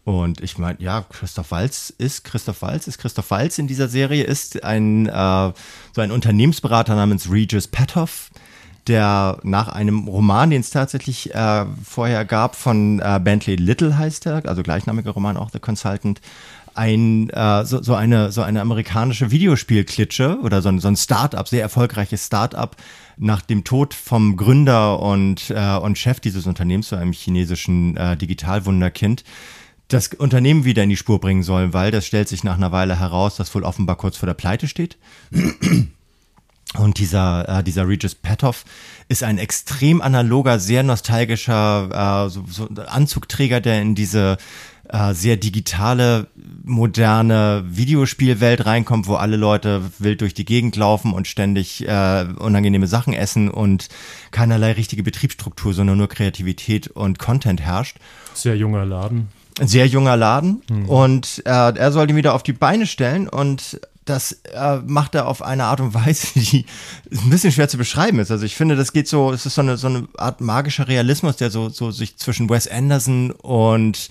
Und ich meine, ja, Christoph Walz ist Christoph Walz, ist Christoph Walz in dieser Serie, ist ein äh, so ein Unternehmensberater namens Regis Petoff, der nach einem Roman, den es tatsächlich äh, vorher gab, von äh, Bentley Little heißt er, also gleichnamiger Roman, auch The Consultant, ein, äh, so, so, eine, so eine amerikanische Videospielklitsche oder so ein, so ein Start-up, sehr erfolgreiches Start-up, nach dem Tod vom Gründer und, äh, und Chef dieses Unternehmens, so einem chinesischen äh, Digitalwunderkind, das Unternehmen wieder in die Spur bringen soll, weil das stellt sich nach einer Weile heraus, dass wohl offenbar kurz vor der Pleite steht. Und dieser, äh, dieser Regis Petoff ist ein extrem analoger, sehr nostalgischer äh, so, so Anzugträger, der in diese äh, sehr digitale, moderne Videospielwelt reinkommt, wo alle Leute wild durch die Gegend laufen und ständig äh, unangenehme Sachen essen und keinerlei richtige Betriebsstruktur, sondern nur Kreativität und Content herrscht. Sehr junger Laden. Sehr junger Laden. Hm. Und äh, er soll ihn wieder auf die Beine stellen und das äh, macht er auf eine Art und Weise, die ein bisschen schwer zu beschreiben ist. Also ich finde, das geht so, es ist so eine, so eine Art magischer Realismus, der so, so sich zwischen Wes Anderson und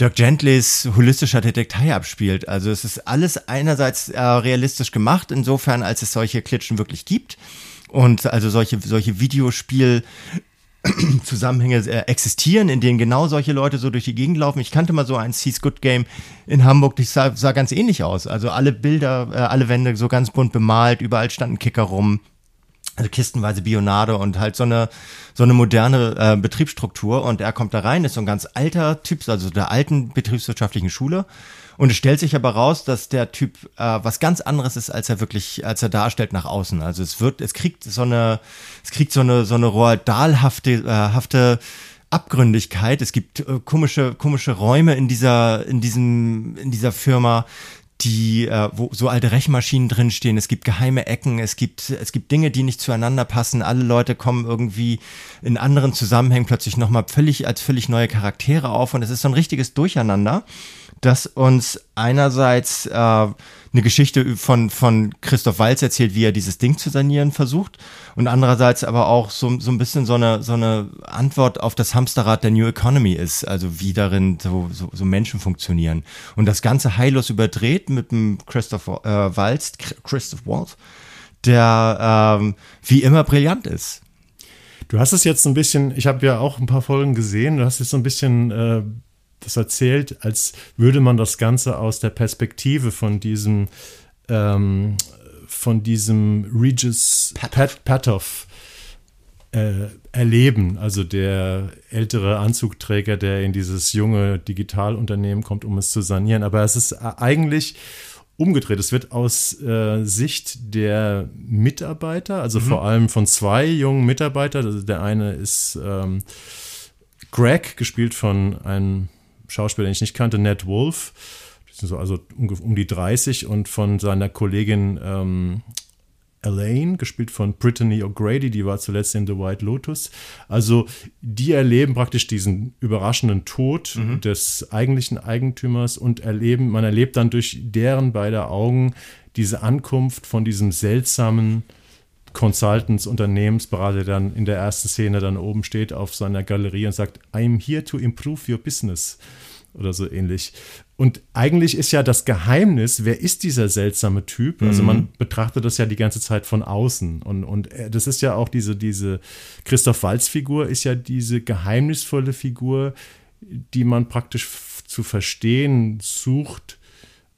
Dirk Gentlys holistischer Detektei abspielt. Also es ist alles einerseits äh, realistisch gemacht, insofern als es solche Klitschen wirklich gibt. Und also solche, solche Videospiel- Zusammenhänge äh, existieren, in denen genau solche Leute so durch die Gegend laufen. Ich kannte mal so ein Seas Good Game in Hamburg, das sah, sah ganz ähnlich aus. Also alle Bilder, äh, alle Wände so ganz bunt bemalt, überall standen Kicker rum. Also kistenweise Bionade und halt so eine so eine moderne äh, Betriebsstruktur und er kommt da rein, ist so ein ganz alter Typ, also der alten betriebswirtschaftlichen Schule und es stellt sich aber raus, dass der Typ äh, was ganz anderes ist, als er wirklich, als er darstellt nach außen. Also es wird, es kriegt so eine, es kriegt so eine so eine roaldalhafte äh, hafte Abgründigkeit. Es gibt äh, komische komische Räume in dieser in diesem in dieser Firma die, äh, wo so alte Rechenmaschinen drinstehen, es gibt geheime Ecken, es gibt, es gibt Dinge, die nicht zueinander passen, alle Leute kommen irgendwie in anderen Zusammenhängen plötzlich nochmal völlig als völlig neue Charaktere auf. Und es ist so ein richtiges Durcheinander das uns einerseits äh, eine Geschichte von, von Christoph Walz erzählt, wie er dieses Ding zu sanieren versucht und andererseits aber auch so, so ein bisschen so eine, so eine Antwort auf das Hamsterrad der New Economy ist, also wie darin so, so, so Menschen funktionieren. Und das Ganze heillos überdreht mit dem Christoph äh, Walz, Christoph Waltz, der ähm, wie immer brillant ist. Du hast es jetzt ein bisschen, ich habe ja auch ein paar Folgen gesehen, du hast es so ein bisschen äh, das erzählt, als würde man das Ganze aus der Perspektive von diesem, ähm, von diesem Regis Pat Patoff äh, erleben. Also der ältere Anzugträger, der in dieses junge Digitalunternehmen kommt, um es zu sanieren. Aber es ist eigentlich umgedreht. Es wird aus äh, Sicht der Mitarbeiter, also mhm. vor allem von zwei jungen Mitarbeitern. Also der eine ist ähm, Greg, gespielt von einem Schauspieler, den ich nicht kannte, Ned Wolf. Die sind so also um, die 30 und von seiner Kollegin ähm, Elaine, gespielt von Brittany O'Grady, die war zuletzt in The White Lotus. Also die erleben praktisch diesen überraschenden Tod mhm. des eigentlichen Eigentümers und erleben, man erlebt dann durch deren beider Augen diese Ankunft von diesem seltsamen Consultants, Unternehmensberater, der dann in der ersten Szene dann oben steht auf seiner Galerie und sagt, I'm here to improve your business oder so ähnlich. Und eigentlich ist ja das Geheimnis, wer ist dieser seltsame Typ? Also man mhm. betrachtet das ja die ganze Zeit von außen. Und, und das ist ja auch diese, diese Christoph Walz-Figur, ist ja diese geheimnisvolle Figur, die man praktisch zu verstehen sucht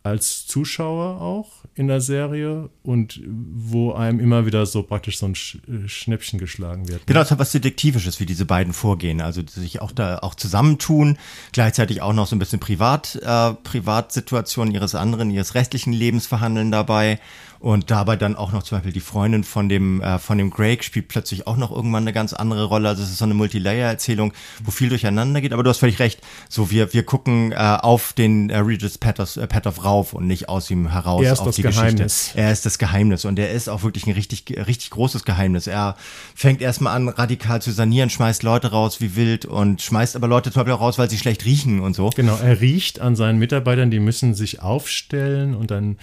als Zuschauer auch in der Serie und wo einem immer wieder so praktisch so ein Schnäppchen geschlagen wird. Ne? Genau, es hat was Detektivisches, wie diese beiden vorgehen. Also sich auch da auch zusammentun, gleichzeitig auch noch so ein bisschen Privat, äh, Privatsituationen ihres anderen, ihres restlichen Lebens verhandeln dabei und dabei dann auch noch zum Beispiel die Freundin von dem, äh, von dem Greg spielt plötzlich auch noch irgendwann eine ganz andere Rolle. Also es ist so eine Multilayer-Erzählung, wo viel durcheinander geht. Aber du hast völlig recht. So, wir, wir gucken äh, auf den äh, Regis Patoff, äh, Patoff rauf und nicht aus ihm heraus er ist auf das die Geheimnis. Geschichte. Er ist das Geheimnis und er ist auch wirklich ein richtig, richtig großes Geheimnis. Er fängt erstmal an, radikal zu sanieren, schmeißt Leute raus wie wild und schmeißt aber Leute zum Beispiel auch raus, weil sie schlecht riechen und so. Genau, er riecht an seinen Mitarbeitern, die müssen sich aufstellen und dann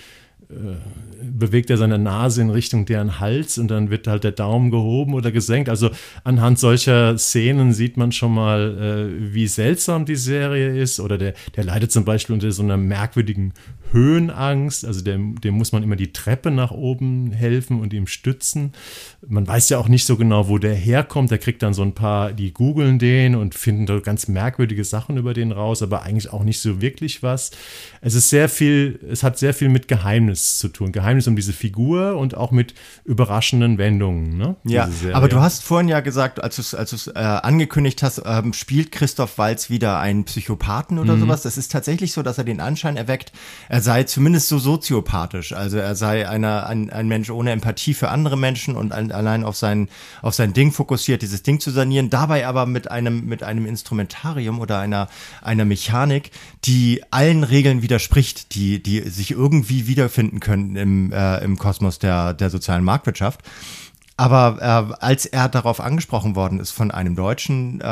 bewegt er seine Nase in Richtung deren Hals und dann wird halt der Daumen gehoben oder gesenkt. Also anhand solcher Szenen sieht man schon mal, äh, wie seltsam die Serie ist. Oder der, der leidet zum Beispiel unter so einer merkwürdigen Höhenangst. Also dem, dem muss man immer die Treppe nach oben helfen und ihm stützen. Man weiß ja auch nicht so genau, wo der herkommt. Der kriegt dann so ein paar, die googeln den und finden da ganz merkwürdige Sachen über den raus, aber eigentlich auch nicht so wirklich was. Es ist sehr viel, es hat sehr viel mit Geheimnis zu tun. Geheimnis um diese Figur und auch mit überraschenden Wendungen. Ne? Ja, aber du hast vorhin ja gesagt, als du es als äh, angekündigt hast, ähm, spielt Christoph Walz wieder einen Psychopathen oder mhm. sowas. Das ist tatsächlich so, dass er den Anschein erweckt, er sei zumindest so soziopathisch. Also er sei einer, ein, ein Mensch ohne Empathie für andere Menschen und ein, allein auf sein, auf sein Ding fokussiert, dieses Ding zu sanieren, dabei aber mit einem, mit einem Instrumentarium oder einer, einer Mechanik, die allen Regeln widerspricht, die, die sich irgendwie wiederfinden können im, äh, im Kosmos der, der sozialen Marktwirtschaft. Aber äh, als er darauf angesprochen worden ist von einem deutschen äh,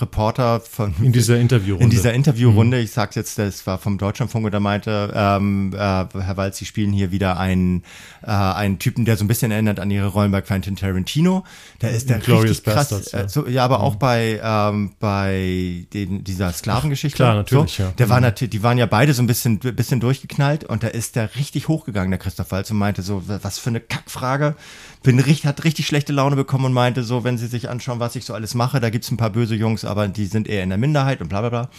Reporter von in dieser Interviewrunde, in dieser Interviewrunde, mhm. ich sag's jetzt, das war vom Deutschlandfunk, der meinte, ähm, äh, Herr Walz, Sie spielen hier wieder einen äh, einen Typen, der so ein bisschen erinnert an Ihre Rollen bei Quentin Tarantino. Da ist der Glorious richtig krass, Bastards, ja. Äh, so, ja, aber mhm. auch bei ähm, bei den, dieser Sklavengeschichte. Klar, natürlich, so, ja. Der mhm. war natürlich, die waren ja beide so ein bisschen bisschen durchgeknallt und da ist der richtig hochgegangen, der Christoph Walz und meinte so, was für eine Kackfrage bin richtig, hat richtig schlechte Laune bekommen und meinte so, wenn sie sich anschauen, was ich so alles mache, da gibt's ein paar böse Jungs, aber die sind eher in der Minderheit und bla bla bla.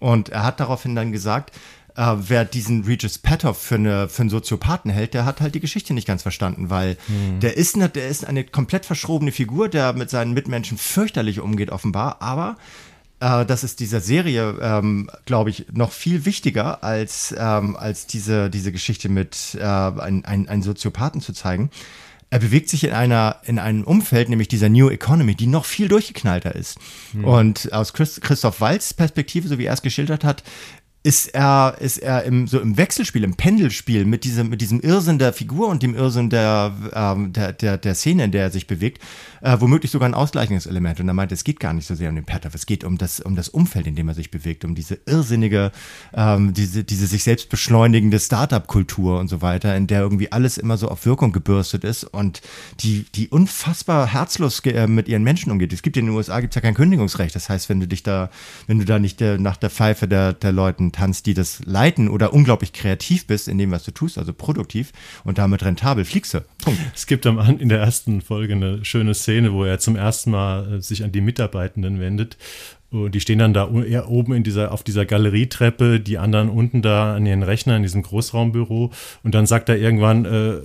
Und er hat daraufhin dann gesagt, äh, wer diesen Regis Petoff für, eine, für einen Soziopathen hält, der hat halt die Geschichte nicht ganz verstanden, weil mhm. der, ist eine, der ist eine komplett verschrobene Figur, der mit seinen Mitmenschen fürchterlich umgeht, offenbar, aber äh, das ist dieser Serie, ähm, glaube ich, noch viel wichtiger, als, ähm, als diese, diese Geschichte mit äh, ein, ein, Soziopathen zu zeigen. Er bewegt sich in einer in einem Umfeld, nämlich dieser New Economy, die noch viel durchgeknallter ist. Mhm. Und aus Christ Christoph Walz Perspektive, so wie er es geschildert hat, ist er, ist er im, so im Wechselspiel, im Pendelspiel mit diesem, mit diesem Irrsinn der Figur und dem Irrsinn der, ähm, der, der, der Szene, in der er sich bewegt, äh, womöglich sogar ein Ausgleichungselement. Und er meinte, es geht gar nicht so sehr um den Pattern, es geht um das, um das Umfeld, in dem er sich bewegt, um diese irrsinnige, ähm, diese, diese sich selbst beschleunigende Startup-Kultur und so weiter, in der irgendwie alles immer so auf Wirkung gebürstet ist und die, die unfassbar herzlos äh, mit ihren Menschen umgeht. Es gibt in den USA gibt's ja kein Kündigungsrecht. Das heißt, wenn du dich da, wenn du da nicht äh, nach der Pfeife der, der Leuten tanzt, die das leiten oder unglaublich kreativ bist in dem, was du tust, also produktiv und damit rentabel, fliegst du. Punkt. Es gibt am, in der ersten Folge eine schöne Szene, wo er zum ersten Mal äh, sich an die Mitarbeitenden wendet die stehen dann da eher oben in dieser, auf dieser Galerietreppe, die anderen unten da an ihren Rechnern in diesem Großraumbüro. Und dann sagt er irgendwann, äh, äh,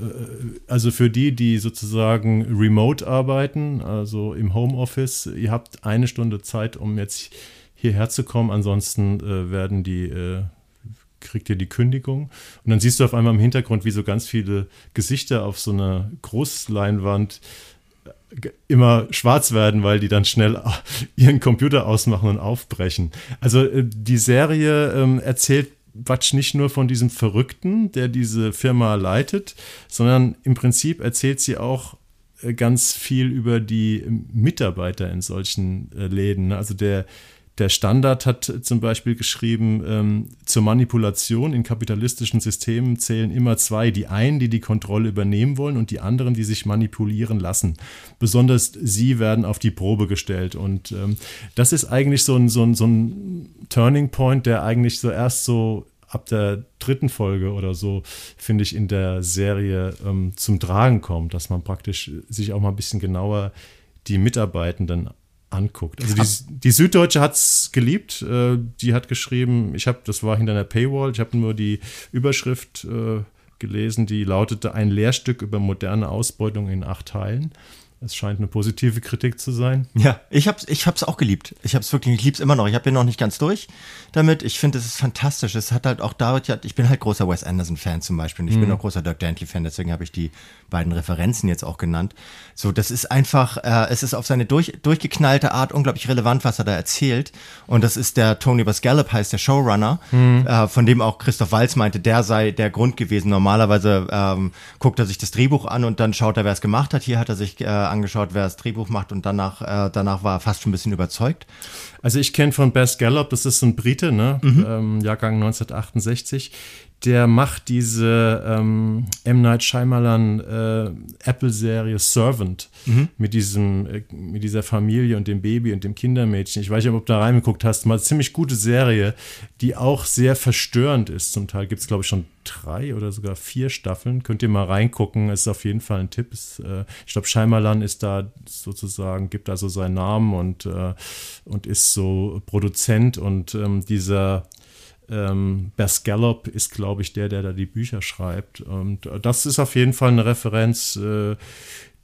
also für die, die sozusagen remote arbeiten, also im Homeoffice, ihr habt eine Stunde Zeit, um jetzt hierher zu kommen. Ansonsten äh, werden die, äh, kriegt ihr die Kündigung. Und dann siehst du auf einmal im Hintergrund, wie so ganz viele Gesichter auf so einer Großleinwand äh, immer schwarz werden, weil die dann schnell ihren Computer ausmachen und aufbrechen. Also äh, die Serie ähm, erzählt Quatsch nicht nur von diesem Verrückten, der diese Firma leitet, sondern im Prinzip erzählt sie auch äh, ganz viel über die Mitarbeiter in solchen Läden. Also der, der Standard hat zum Beispiel geschrieben, ähm, zur Manipulation in kapitalistischen Systemen zählen immer zwei. Die einen, die die Kontrolle übernehmen wollen und die anderen, die sich manipulieren lassen. Besonders sie werden auf die Probe gestellt. Und ähm, das ist eigentlich so ein, so, ein, so ein Turning Point, der eigentlich so erst so ab der dritten Folge oder so, finde ich, in der Serie ähm, zum Tragen kommt, dass man praktisch sich auch mal ein bisschen genauer die Mitarbeitenden anguckt. Also die, die Süddeutsche hat es geliebt. Äh, die hat geschrieben, ich habe, das war hinter einer Paywall, ich habe nur die Überschrift äh, gelesen, die lautete ein Lehrstück über moderne Ausbeutung in acht Teilen. Es scheint eine positive Kritik zu sein. Ja, ich hab's, ich hab's auch geliebt. Ich hab's wirklich, ich lieb's immer noch. Ich habe den noch nicht ganz durch damit. Ich finde, es ist fantastisch. Es hat halt auch dadurch, ich bin halt großer Wes Anderson-Fan zum Beispiel. Und ich mhm. bin auch großer Dirk Dantley-Fan, deswegen habe ich die beiden Referenzen jetzt auch genannt. So, das ist einfach, äh, es ist auf seine durch, durchgeknallte Art unglaublich relevant, was er da erzählt. Und das ist der Tony Basgallop heißt der Showrunner, mhm. äh, von dem auch Christoph Walz meinte, der sei der Grund gewesen. Normalerweise ähm, guckt er sich das Drehbuch an und dann schaut er, wer es gemacht hat. Hier hat er sich äh, angeschaut, wer das Drehbuch macht und danach, äh, danach war er fast schon ein bisschen überzeugt. Also ich kenne von Bess Gallop, das ist ein Brite, ne? Mhm. Ähm, Jahrgang 1968 der macht diese ähm, M. Night Shyamalan äh, Apple-Serie Servant mhm. mit, diesem, äh, mit dieser Familie und dem Baby und dem Kindermädchen. Ich weiß nicht, ob du da reingeguckt hast. Mal eine ziemlich gute Serie, die auch sehr verstörend ist. Zum Teil gibt es, glaube ich, schon drei oder sogar vier Staffeln. Könnt ihr mal reingucken. Ist auf jeden Fall ein Tipp. Ist, äh, ich glaube, Shyamalan ist da sozusagen, gibt also seinen Namen und, äh, und ist so Produzent und ähm, dieser ähm, Bess Gallop ist, glaube ich, der, der da die Bücher schreibt. Und das ist auf jeden Fall eine Referenz, äh,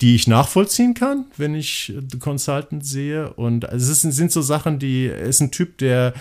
die ich nachvollziehen kann, wenn ich The Consultant sehe. Und es ist, sind so Sachen, die, er ist ein Typ, der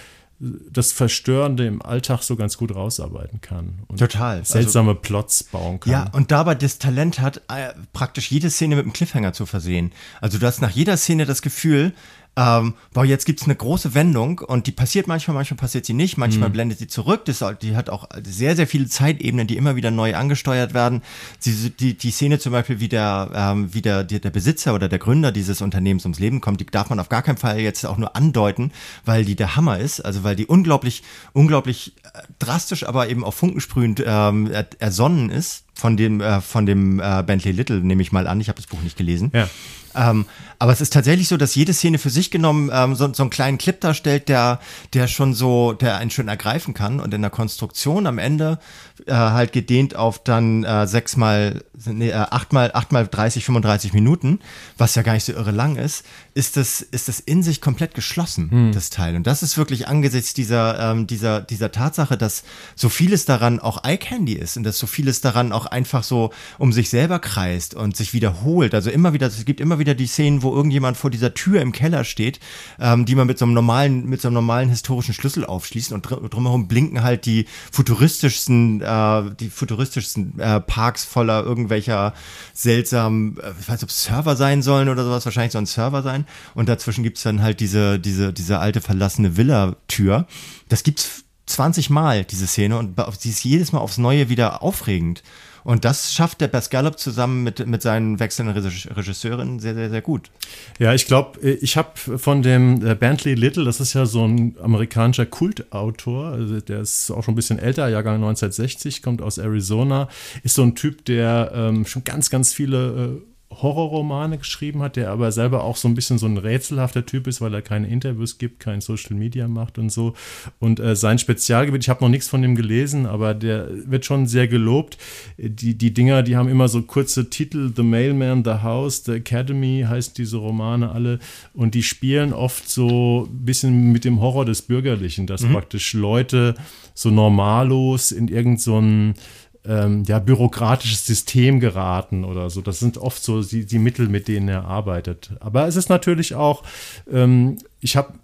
das Verstörende im Alltag so ganz gut rausarbeiten kann. Und Total. Seltsame also, Plots bauen kann. Ja, und dabei das Talent hat, äh, praktisch jede Szene mit einem Cliffhanger zu versehen. Also du hast nach jeder Szene das Gefühl, ähm, boah, jetzt gibt's eine große Wendung und die passiert manchmal, manchmal passiert sie nicht, manchmal mhm. blendet sie zurück. Das, die hat auch sehr, sehr viele Zeitebenen, die immer wieder neu angesteuert werden. Die, die, die Szene zum Beispiel, wie der, ähm, wie der, der Besitzer oder der Gründer dieses Unternehmens ums Leben kommt, die darf man auf gar keinen Fall jetzt auch nur andeuten, weil die der Hammer ist, also weil die unglaublich, unglaublich äh, drastisch, aber eben auch funkensprühend ähm, ersonnen ist von dem, äh, von dem äh, Bentley Little, nehme ich mal an. Ich habe das Buch nicht gelesen. Ja. Ähm, aber es ist tatsächlich so, dass jede Szene für sich genommen ähm, so, so einen kleinen Clip darstellt, der, der schon so, der einen schön ergreifen kann und in der Konstruktion am Ende äh, halt gedehnt auf dann äh, sechs mal, nee, acht mal, acht mal 30, 35 Minuten, was ja gar nicht so irre lang ist, ist das, ist das in sich komplett geschlossen, hm. das Teil. Und das ist wirklich angesichts dieser, ähm, dieser, dieser Tatsache, dass so vieles daran auch Eye Candy ist und dass so vieles daran auch einfach so um sich selber kreist und sich wiederholt. Also immer wieder, es gibt immer wieder die Szenen, wo irgendjemand vor dieser Tür im Keller steht, ähm, die man mit so einem normalen, mit so einem normalen historischen Schlüssel aufschließt und dr drumherum blinken halt die futuristischsten, äh, die futuristischsten äh, Parks voller irgendwelcher seltsamen, äh, ich weiß nicht, ob es Server sein sollen oder sowas, wahrscheinlich so ein Server sein. Und dazwischen gibt's dann halt diese, diese, diese alte verlassene Villa-Tür. Das gibt's 20 Mal, diese Szene, und sie ist jedes Mal aufs Neue wieder aufregend. Und das schafft der Gallup zusammen mit, mit seinen wechselnden Regisseurinnen sehr, sehr, sehr gut. Ja, ich glaube, ich habe von dem äh, Bentley Little, das ist ja so ein amerikanischer Kultautor, also der ist auch schon ein bisschen älter, Jahrgang 1960, kommt aus Arizona, ist so ein Typ, der ähm, schon ganz, ganz viele äh, Horrorromane geschrieben hat, der aber selber auch so ein bisschen so ein rätselhafter Typ ist, weil er keine Interviews gibt, kein Social Media macht und so. Und äh, sein Spezialgebiet, ich habe noch nichts von dem gelesen, aber der wird schon sehr gelobt. Die, die Dinger, die haben immer so kurze Titel, The Mailman, The House, The Academy heißt diese Romane alle. Und die spielen oft so ein bisschen mit dem Horror des Bürgerlichen, dass mhm. praktisch Leute so normallos in irgendeinen so ähm, ja, bürokratisches System geraten oder so. Das sind oft so die, die Mittel, mit denen er arbeitet. Aber es ist natürlich auch, ähm, ich habe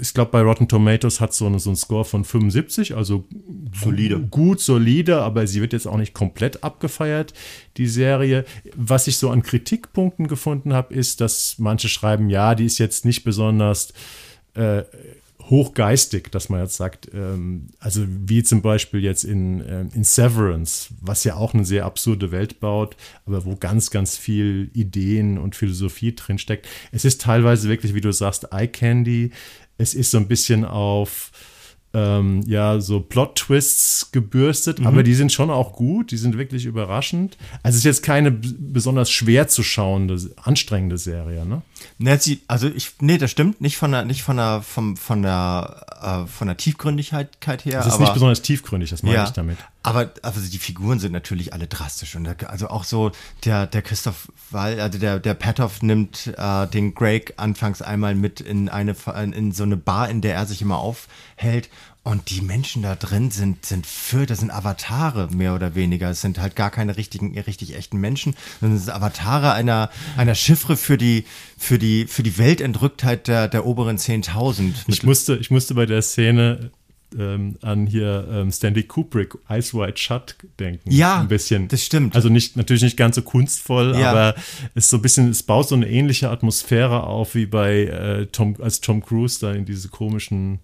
ich glaube, bei Rotten Tomatoes hat so, eine, so einen Score von 75, also solide. Gut, solide, aber sie wird jetzt auch nicht komplett abgefeiert, die Serie. Was ich so an Kritikpunkten gefunden habe, ist, dass manche schreiben, ja, die ist jetzt nicht besonders äh, hochgeistig, dass man jetzt sagt, ähm, also wie zum Beispiel jetzt in, äh, in Severance, was ja auch eine sehr absurde Welt baut, aber wo ganz, ganz viel Ideen und Philosophie drin steckt. Es ist teilweise wirklich, wie du sagst, Eye Candy. Es ist so ein bisschen auf ähm, ja, so Plot-Twists gebürstet, mhm. aber die sind schon auch gut, die sind wirklich überraschend. Also es ist jetzt keine besonders schwer zu schauende, anstrengende Serie, ne? Ne, sie, also ich, nee, das stimmt, nicht von der, nicht von der, vom, von der, äh, von der Tiefgründigkeit her. Es ist aber, nicht besonders tiefgründig, das meine ja, ich damit. Aber, aber die Figuren sind natürlich alle drastisch und der, also auch so der, der Christoph Wall, also der, der Petoff nimmt äh, den Greg anfangs einmal mit in eine, in so eine Bar, in der er sich immer aufhält und die Menschen da drin sind, sind für, das sind Avatare, mehr oder weniger. Es sind halt gar keine richtigen, richtig echten Menschen, sondern es sind Avatare einer, einer Chiffre für die, für die, für die Weltentrücktheit der, der oberen 10.000. Ich musste, ich musste bei der Szene ähm, an hier ähm, Stanley Kubrick, Eyes Wide Shut denken. Ja, ein bisschen. Das stimmt. Also nicht, natürlich nicht ganz so kunstvoll, ja. aber es ist so ein bisschen, es baut so eine ähnliche Atmosphäre auf wie bei äh, Tom, als Tom Cruise da in diese komischen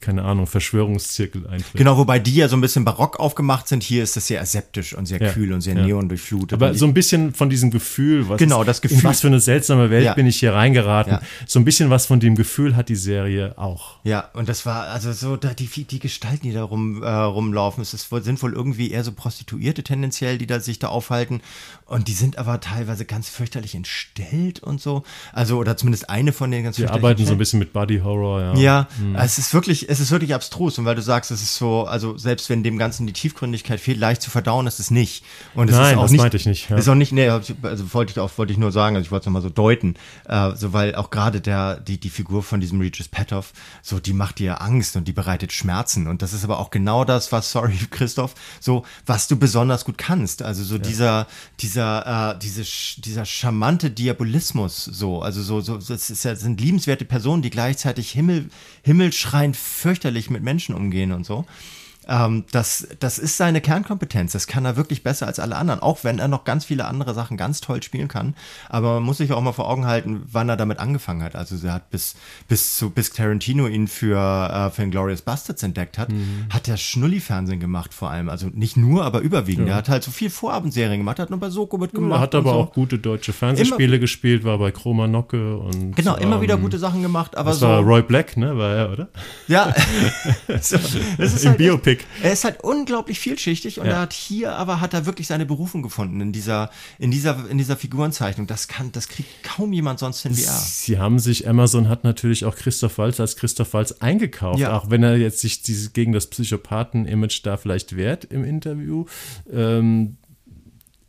keine Ahnung, Verschwörungszirkel eintritt. Genau, wobei die ja so ein bisschen barock aufgemacht sind. Hier ist das sehr aseptisch und sehr ja, kühl und sehr ja. neon durchflutet. Aber so ein bisschen von diesem Gefühl, was genau, das Gefühl. in was für eine seltsame Welt ja. bin ich hier reingeraten. So ein bisschen was von dem Gefühl hat die Serie auch. Ja, und das war also so, da die, die Gestalten, die da rum, äh, rumlaufen, es ist, sind wohl irgendwie eher so Prostituierte tendenziell, die da sich da aufhalten. Und die sind aber teilweise ganz fürchterlich entstellt und so. Also, oder zumindest eine von denen ganz die fürchterlich. Die arbeiten so ein bisschen mit Body Horror, ja. Ja, mhm. es ist wirklich, es ist wirklich abstrus und weil du sagst, es ist so, also selbst wenn dem Ganzen die Tiefgründigkeit fehlt, leicht zu verdauen ist es nicht. Und es Nein, ist auch das nicht, meinte ich nicht. Ja. Ist auch nicht, nee, also wollte ich auch, wollte ich nur sagen, also ich wollte es nochmal so deuten, äh, so weil auch gerade der, die, die Figur von diesem Regis Petoff, so die macht dir Angst und die bereitet Schmerzen und das ist aber auch genau das, was, sorry Christoph, so, was du besonders gut kannst, also so ja. dieser, dieser, äh, diese, dieser charmante Diabolismus, so, also so, so, das ist ja, das sind liebenswerte Personen, die gleichzeitig Himmel, himmelschreiend fürchterlich mit Menschen umgehen und so. Ähm, das, das ist seine Kernkompetenz. Das kann er wirklich besser als alle anderen, auch wenn er noch ganz viele andere Sachen ganz toll spielen kann. Aber man muss sich auch mal vor Augen halten, wann er damit angefangen hat. Also er hat bis, bis zu, bis Tarantino ihn für, äh, für Glorious Bastards entdeckt hat, mhm. hat er Schnulli-Fernsehen gemacht vor allem. Also nicht nur, aber überwiegend. Ja. Er hat halt so viel Vorabendserien gemacht, hat nur bei Soko mitgemacht. Er hat aber so. auch gute deutsche Fernsehspiele immer, gespielt, war bei Chroma Nocke und. Genau, immer ähm, wieder gute Sachen gemacht, aber das so. war Roy Black, ne, war er, oder? Ja. so, das ist Im halt Biopic schwierig. Er ist halt unglaublich vielschichtig und ja. er hat hier aber hat er wirklich seine Berufung gefunden in dieser, in dieser, in dieser Figurenzeichnung. Das kann, das kriegt kaum jemand sonst hin wie er. Sie haben sich, Amazon hat natürlich auch Christoph Walz als Christoph Walz eingekauft, ja. auch wenn er jetzt sich diese, gegen das Psychopathen-Image da vielleicht wehrt im Interview. Ähm,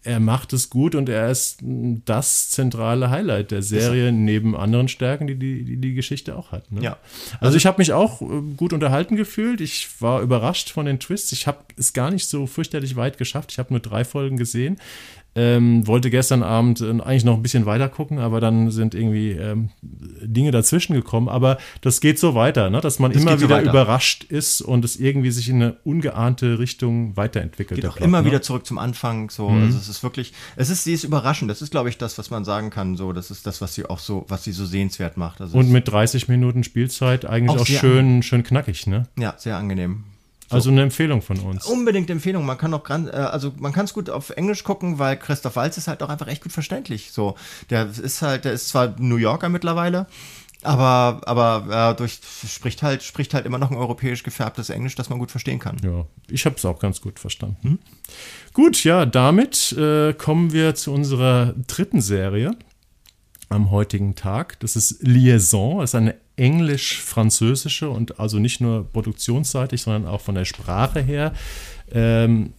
er macht es gut und er ist das zentrale Highlight der Serie neben anderen Stärken, die die, die, die Geschichte auch hat. Ne? Ja. Also ich habe mich auch äh, gut unterhalten gefühlt. Ich war überrascht von den Twists. Ich habe es gar nicht so fürchterlich weit geschafft. Ich habe nur drei Folgen gesehen. Ähm, wollte gestern Abend äh, eigentlich noch ein bisschen weiter gucken, aber dann sind irgendwie ähm, Dinge dazwischen gekommen. Aber das geht so weiter, ne? dass man das immer wieder so überrascht ist und es irgendwie sich in eine ungeahnte Richtung weiterentwickelt. Geht auch Plot, immer ne? wieder zurück zum Anfang. So, mhm. also es ist wirklich, es ist, sie ist überraschend. Das ist, glaube ich, das, was man sagen kann. So, das ist das, was sie auch so, was sie so sehenswert macht. Also und mit 30 Minuten Spielzeit eigentlich auch, auch schön, schön knackig, ne? Ja, sehr angenehm. So. Also eine Empfehlung von uns. Unbedingt Empfehlung. Man kann auch äh, also man kann es gut auf Englisch gucken, weil Christoph Walz ist halt auch einfach echt gut verständlich. So, der ist halt, der ist zwar New Yorker mittlerweile, aber aber äh, durch spricht halt spricht halt immer noch ein europäisch gefärbtes Englisch, das man gut verstehen kann. Ja, ich habe es auch ganz gut verstanden. Hm? Gut, ja, damit äh, kommen wir zu unserer dritten Serie am heutigen Tag. Das ist Liaison, das ist eine englisch-französische und also nicht nur produktionsseitig, sondern auch von der Sprache her. Ähm,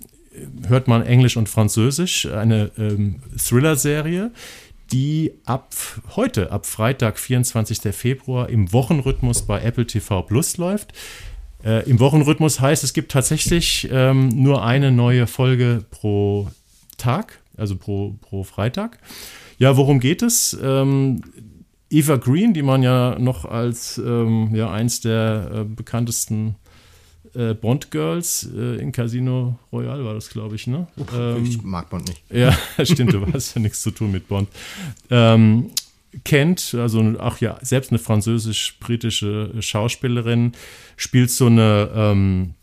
hört man Englisch und Französisch, eine ähm, Thriller-Serie, die ab heute, ab Freitag, 24. Februar, im Wochenrhythmus bei Apple TV Plus läuft. Äh, Im Wochenrhythmus heißt, es gibt tatsächlich ähm, nur eine neue Folge pro Tag, also pro, pro Freitag. Ja, worum geht es? Ähm, Eva Green, die man ja noch als ähm, ja, eins der äh, bekanntesten äh, Bond-Girls äh, in Casino Royale war das, glaube ich, ne? Ähm, ich mag Bond nicht. Ja, stimmt, du hast ja nichts zu tun mit Bond. Ähm, kennt, also auch ja, selbst eine französisch-britische Schauspielerin, spielt so eine, ähm,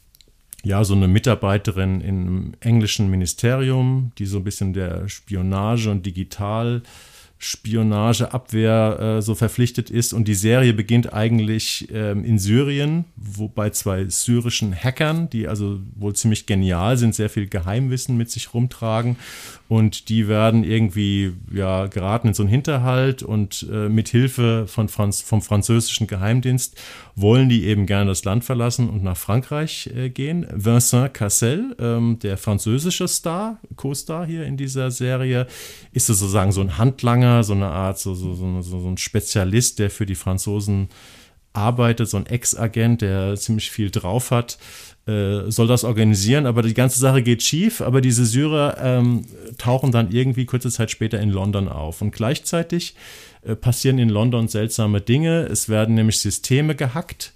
ja, so eine Mitarbeiterin im englischen Ministerium, die so ein bisschen der Spionage und Digital- Spionageabwehr äh, so verpflichtet ist. Und die Serie beginnt eigentlich ähm, in Syrien, wo bei zwei syrischen Hackern, die also wohl ziemlich genial sind, sehr viel Geheimwissen mit sich rumtragen. Und die werden irgendwie ja, geraten in so einen Hinterhalt und äh, mit Hilfe von Franz vom französischen Geheimdienst wollen die eben gerne das Land verlassen und nach Frankreich äh, gehen. Vincent Cassel, ähm, der französische Star, Co-Star hier in dieser Serie, ist sozusagen so ein Handlanger, so eine Art, so, so, so, so ein Spezialist, der für die Franzosen arbeitet, so ein Ex-Agent, der ziemlich viel drauf hat, äh, soll das organisieren, aber die ganze Sache geht schief, aber diese Syrer ähm, tauchen dann irgendwie kurze Zeit später in London auf. Und gleichzeitig äh, passieren in London seltsame Dinge. Es werden nämlich Systeme gehackt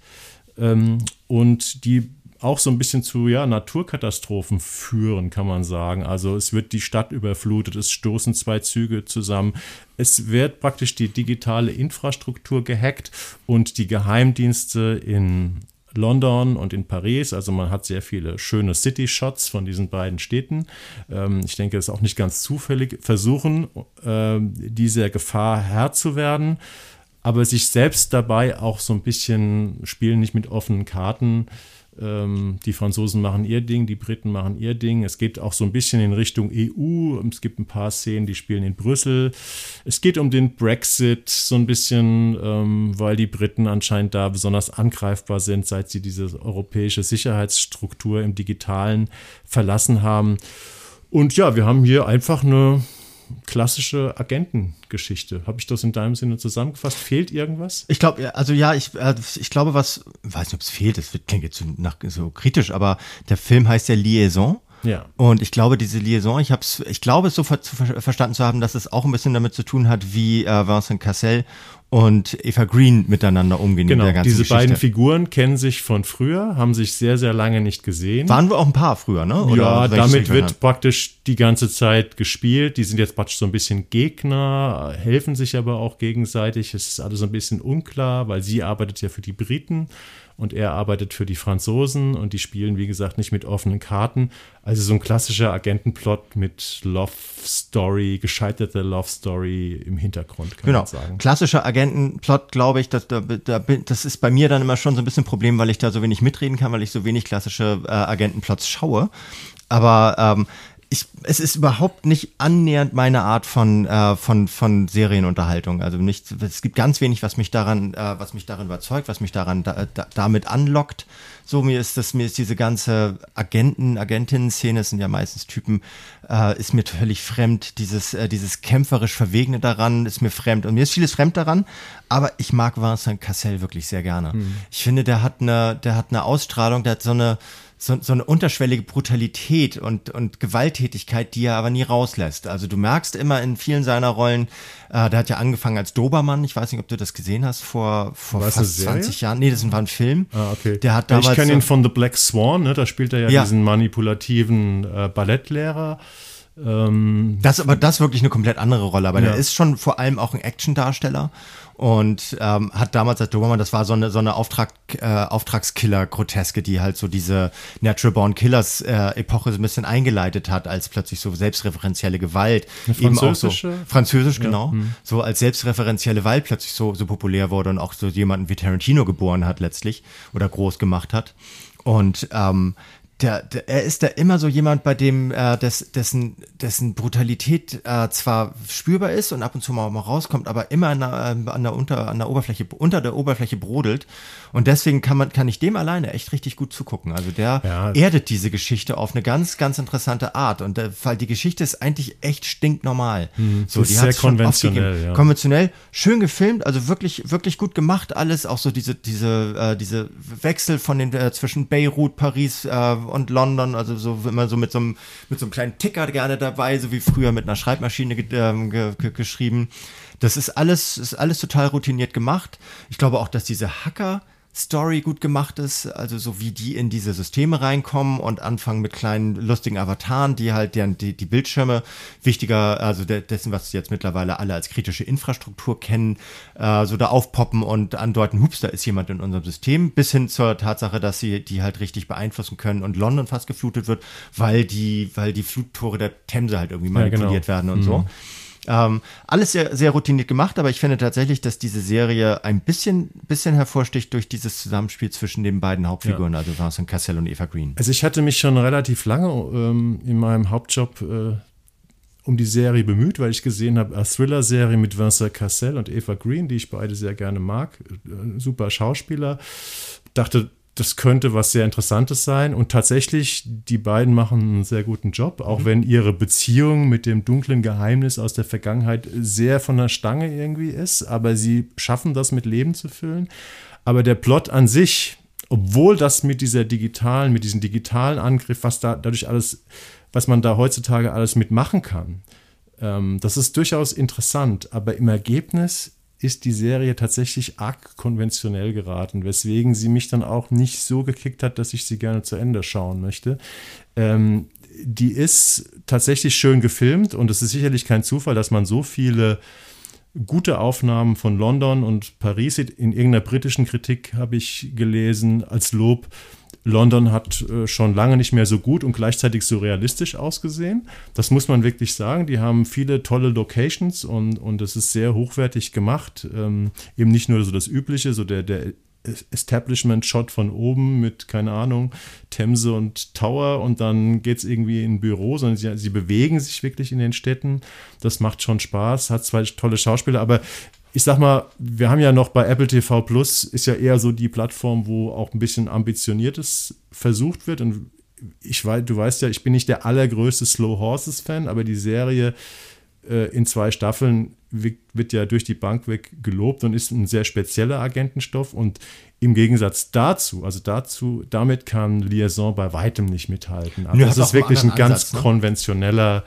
ähm, und die auch so ein bisschen zu ja, Naturkatastrophen führen, kann man sagen. Also es wird die Stadt überflutet, es stoßen zwei Züge zusammen, es wird praktisch die digitale Infrastruktur gehackt und die Geheimdienste in London und in Paris. Also man hat sehr viele schöne City-Shots von diesen beiden Städten. Ähm, ich denke, es ist auch nicht ganz zufällig, versuchen, äh, dieser Gefahr Herr zu werden, aber sich selbst dabei auch so ein bisschen spielen, nicht mit offenen Karten ähm, die Franzosen machen ihr Ding, die Briten machen ihr Ding. Es geht auch so ein bisschen in Richtung EU. Es gibt ein paar Szenen, die spielen in Brüssel. Es geht um den Brexit so ein bisschen, ähm, weil die Briten anscheinend da besonders angreifbar sind, seit sie diese europäische Sicherheitsstruktur im Digitalen verlassen haben. Und ja, wir haben hier einfach eine klassische Agentengeschichte. Habe ich das in deinem Sinne zusammengefasst? Fehlt irgendwas? Ich glaube, also ja, ich, äh, ich glaube, was, weiß nicht, ob es fehlt, das klingt jetzt so, nach, so kritisch, aber der Film heißt ja Liaison. Ja. Und ich glaube, diese Liaison, ich hab's, ich glaube, es so ver verstanden zu haben, dass es auch ein bisschen damit zu tun hat, wie äh, Vincent Cassel und Eva Green miteinander umgehen. Genau, diese Geschichte. beiden Figuren kennen sich von früher, haben sich sehr, sehr lange nicht gesehen. Waren wir auch ein paar früher, ne? Oder ja, damit wird hat? praktisch die ganze Zeit gespielt. Die sind jetzt praktisch so ein bisschen Gegner, helfen sich aber auch gegenseitig. Es ist alles so ein bisschen unklar, weil sie arbeitet ja für die Briten und er arbeitet für die Franzosen und die spielen, wie gesagt, nicht mit offenen Karten. Also so ein klassischer Agentenplot mit Love Story, gescheiterte Love Story im Hintergrund, kann genau. man sagen. Klassischer Agentenplot, glaube ich, das, das ist bei mir dann immer schon so ein bisschen ein Problem, weil ich da so wenig mitreden kann, weil ich so wenig klassische äh, Agentenplots schaue. Aber ähm, ich, es ist überhaupt nicht annähernd meine Art von, äh, von, von Serienunterhaltung. Also nicht, es gibt ganz wenig, was mich daran, äh, was mich daran überzeugt, was mich daran da, da, damit anlockt. So, mir ist das, mir ist diese ganze Agenten, Agentinnen-Szene, sind ja meistens Typen, äh, ist mir völlig fremd. Dieses, äh, dieses kämpferisch Verwegene daran ist mir fremd. Und mir ist vieles fremd daran, aber ich mag Vincent Cassel wirklich sehr gerne. Hm. Ich finde, der hat eine, der hat eine Ausstrahlung, der hat so eine, so, so eine unterschwellige Brutalität und, und Gewalttätigkeit, die er aber nie rauslässt. Also du merkst immer in vielen seiner Rollen, äh, der hat ja angefangen als Dobermann, ich weiß nicht, ob du das gesehen hast, vor, vor fast 20 Jahren. Nee, das war ein Film. Ah, okay. Der hat damals ich kenne ihn von The Black Swan, ne? da spielt er ja, ja. diesen manipulativen äh, Ballettlehrer. Ähm, das aber das ist wirklich eine komplett andere Rolle, aber ja. der ist schon vor allem auch ein Actiondarsteller und ähm, hat damals als Dobermann, das war so eine so eine Auftrag, äh, Auftragskiller-Groteske, die halt so diese Natural Born Killers äh, Epoche so ein bisschen eingeleitet hat, als plötzlich so selbstreferenzielle Gewalt, eine eben auch so französisch ja. genau, hm. so als selbstreferenzielle Gewalt plötzlich so so populär wurde und auch so jemanden wie Tarantino geboren hat letztlich oder groß gemacht hat. Und ähm, der, der, er ist da immer so jemand, bei dem äh, des, dessen, dessen Brutalität äh, zwar spürbar ist und ab und zu mal, mal rauskommt, aber immer an der, äh, an der, unter, an der Oberfläche, unter der Oberfläche brodelt. Und deswegen kann man, kann ich dem alleine echt richtig gut zugucken. Also der ja. erdet diese Geschichte auf eine ganz, ganz interessante Art. Und äh, weil die Geschichte ist eigentlich echt stinknormal. Mhm, so, die sehr konventionell, ja. Konventionell, schön gefilmt, also wirklich, wirklich gut gemacht alles. Auch so diese, diese, äh, diese Wechsel von den äh, zwischen Beirut, Paris äh, und London, also so immer so mit so einem, mit so einem kleinen Ticker gerne dabei, so wie früher mit einer Schreibmaschine ge ähm, ge ge geschrieben. Das ist alles, ist alles total routiniert gemacht. Ich glaube auch, dass diese Hacker Story gut gemacht ist, also so wie die in diese Systeme reinkommen und anfangen mit kleinen lustigen Avataren, die halt deren, die, die Bildschirme wichtiger, also de, dessen, was jetzt mittlerweile alle als kritische Infrastruktur kennen, äh, so da aufpoppen und andeuten, hups, da ist jemand in unserem System, bis hin zur Tatsache, dass sie die halt richtig beeinflussen können und London fast geflutet wird, weil die, weil die Fluttore der Themse halt irgendwie manipuliert ja, genau. werden und mhm. so. Ähm, alles sehr, sehr routiniert gemacht, aber ich finde tatsächlich, dass diese Serie ein bisschen, bisschen hervorsticht durch dieses Zusammenspiel zwischen den beiden Hauptfiguren, ja. also Vincent Cassel und Eva Green. Also ich hatte mich schon relativ lange ähm, in meinem Hauptjob äh, um die Serie bemüht, weil ich gesehen habe, eine Thriller-Serie mit Vincent Cassel und Eva Green, die ich beide sehr gerne mag. Äh, super Schauspieler. Dachte, das könnte was sehr Interessantes sein. Und tatsächlich, die beiden machen einen sehr guten Job, auch mhm. wenn ihre Beziehung mit dem dunklen Geheimnis aus der Vergangenheit sehr von der Stange irgendwie ist. Aber sie schaffen das mit Leben zu füllen. Aber der Plot an sich, obwohl das mit dieser digitalen, mit diesem digitalen Angriff, was da dadurch alles, was man da heutzutage alles mitmachen kann, ähm, das ist durchaus interessant. Aber im Ergebnis ist die Serie tatsächlich arg konventionell geraten, weswegen sie mich dann auch nicht so gekickt hat, dass ich sie gerne zu Ende schauen möchte. Ähm, die ist tatsächlich schön gefilmt und es ist sicherlich kein Zufall, dass man so viele gute Aufnahmen von London und Paris in irgendeiner britischen Kritik habe ich gelesen als Lob London hat äh, schon lange nicht mehr so gut und gleichzeitig so realistisch ausgesehen. Das muss man wirklich sagen. Die haben viele tolle Locations und, und es ist sehr hochwertig gemacht. Ähm, eben nicht nur so das Übliche, so der, der Establishment-Shot von oben mit, keine Ahnung, Themse und Tower und dann geht es irgendwie in ein Büro, sondern sie, sie bewegen sich wirklich in den Städten. Das macht schon Spaß, hat zwei tolle Schauspieler, aber ich sag mal, wir haben ja noch bei Apple TV Plus, ist ja eher so die Plattform, wo auch ein bisschen ambitioniertes versucht wird. Und ich weiß, du weißt ja, ich bin nicht der allergrößte Slow Horses Fan, aber die Serie äh, in zwei Staffeln wird, ja durch die Bank weg gelobt und ist ein sehr spezieller Agentenstoff. Und im Gegensatz dazu, also dazu, damit kann Liaison bei weitem nicht mithalten. Also das ist wirklich ein ganz Ansatz, ne? konventioneller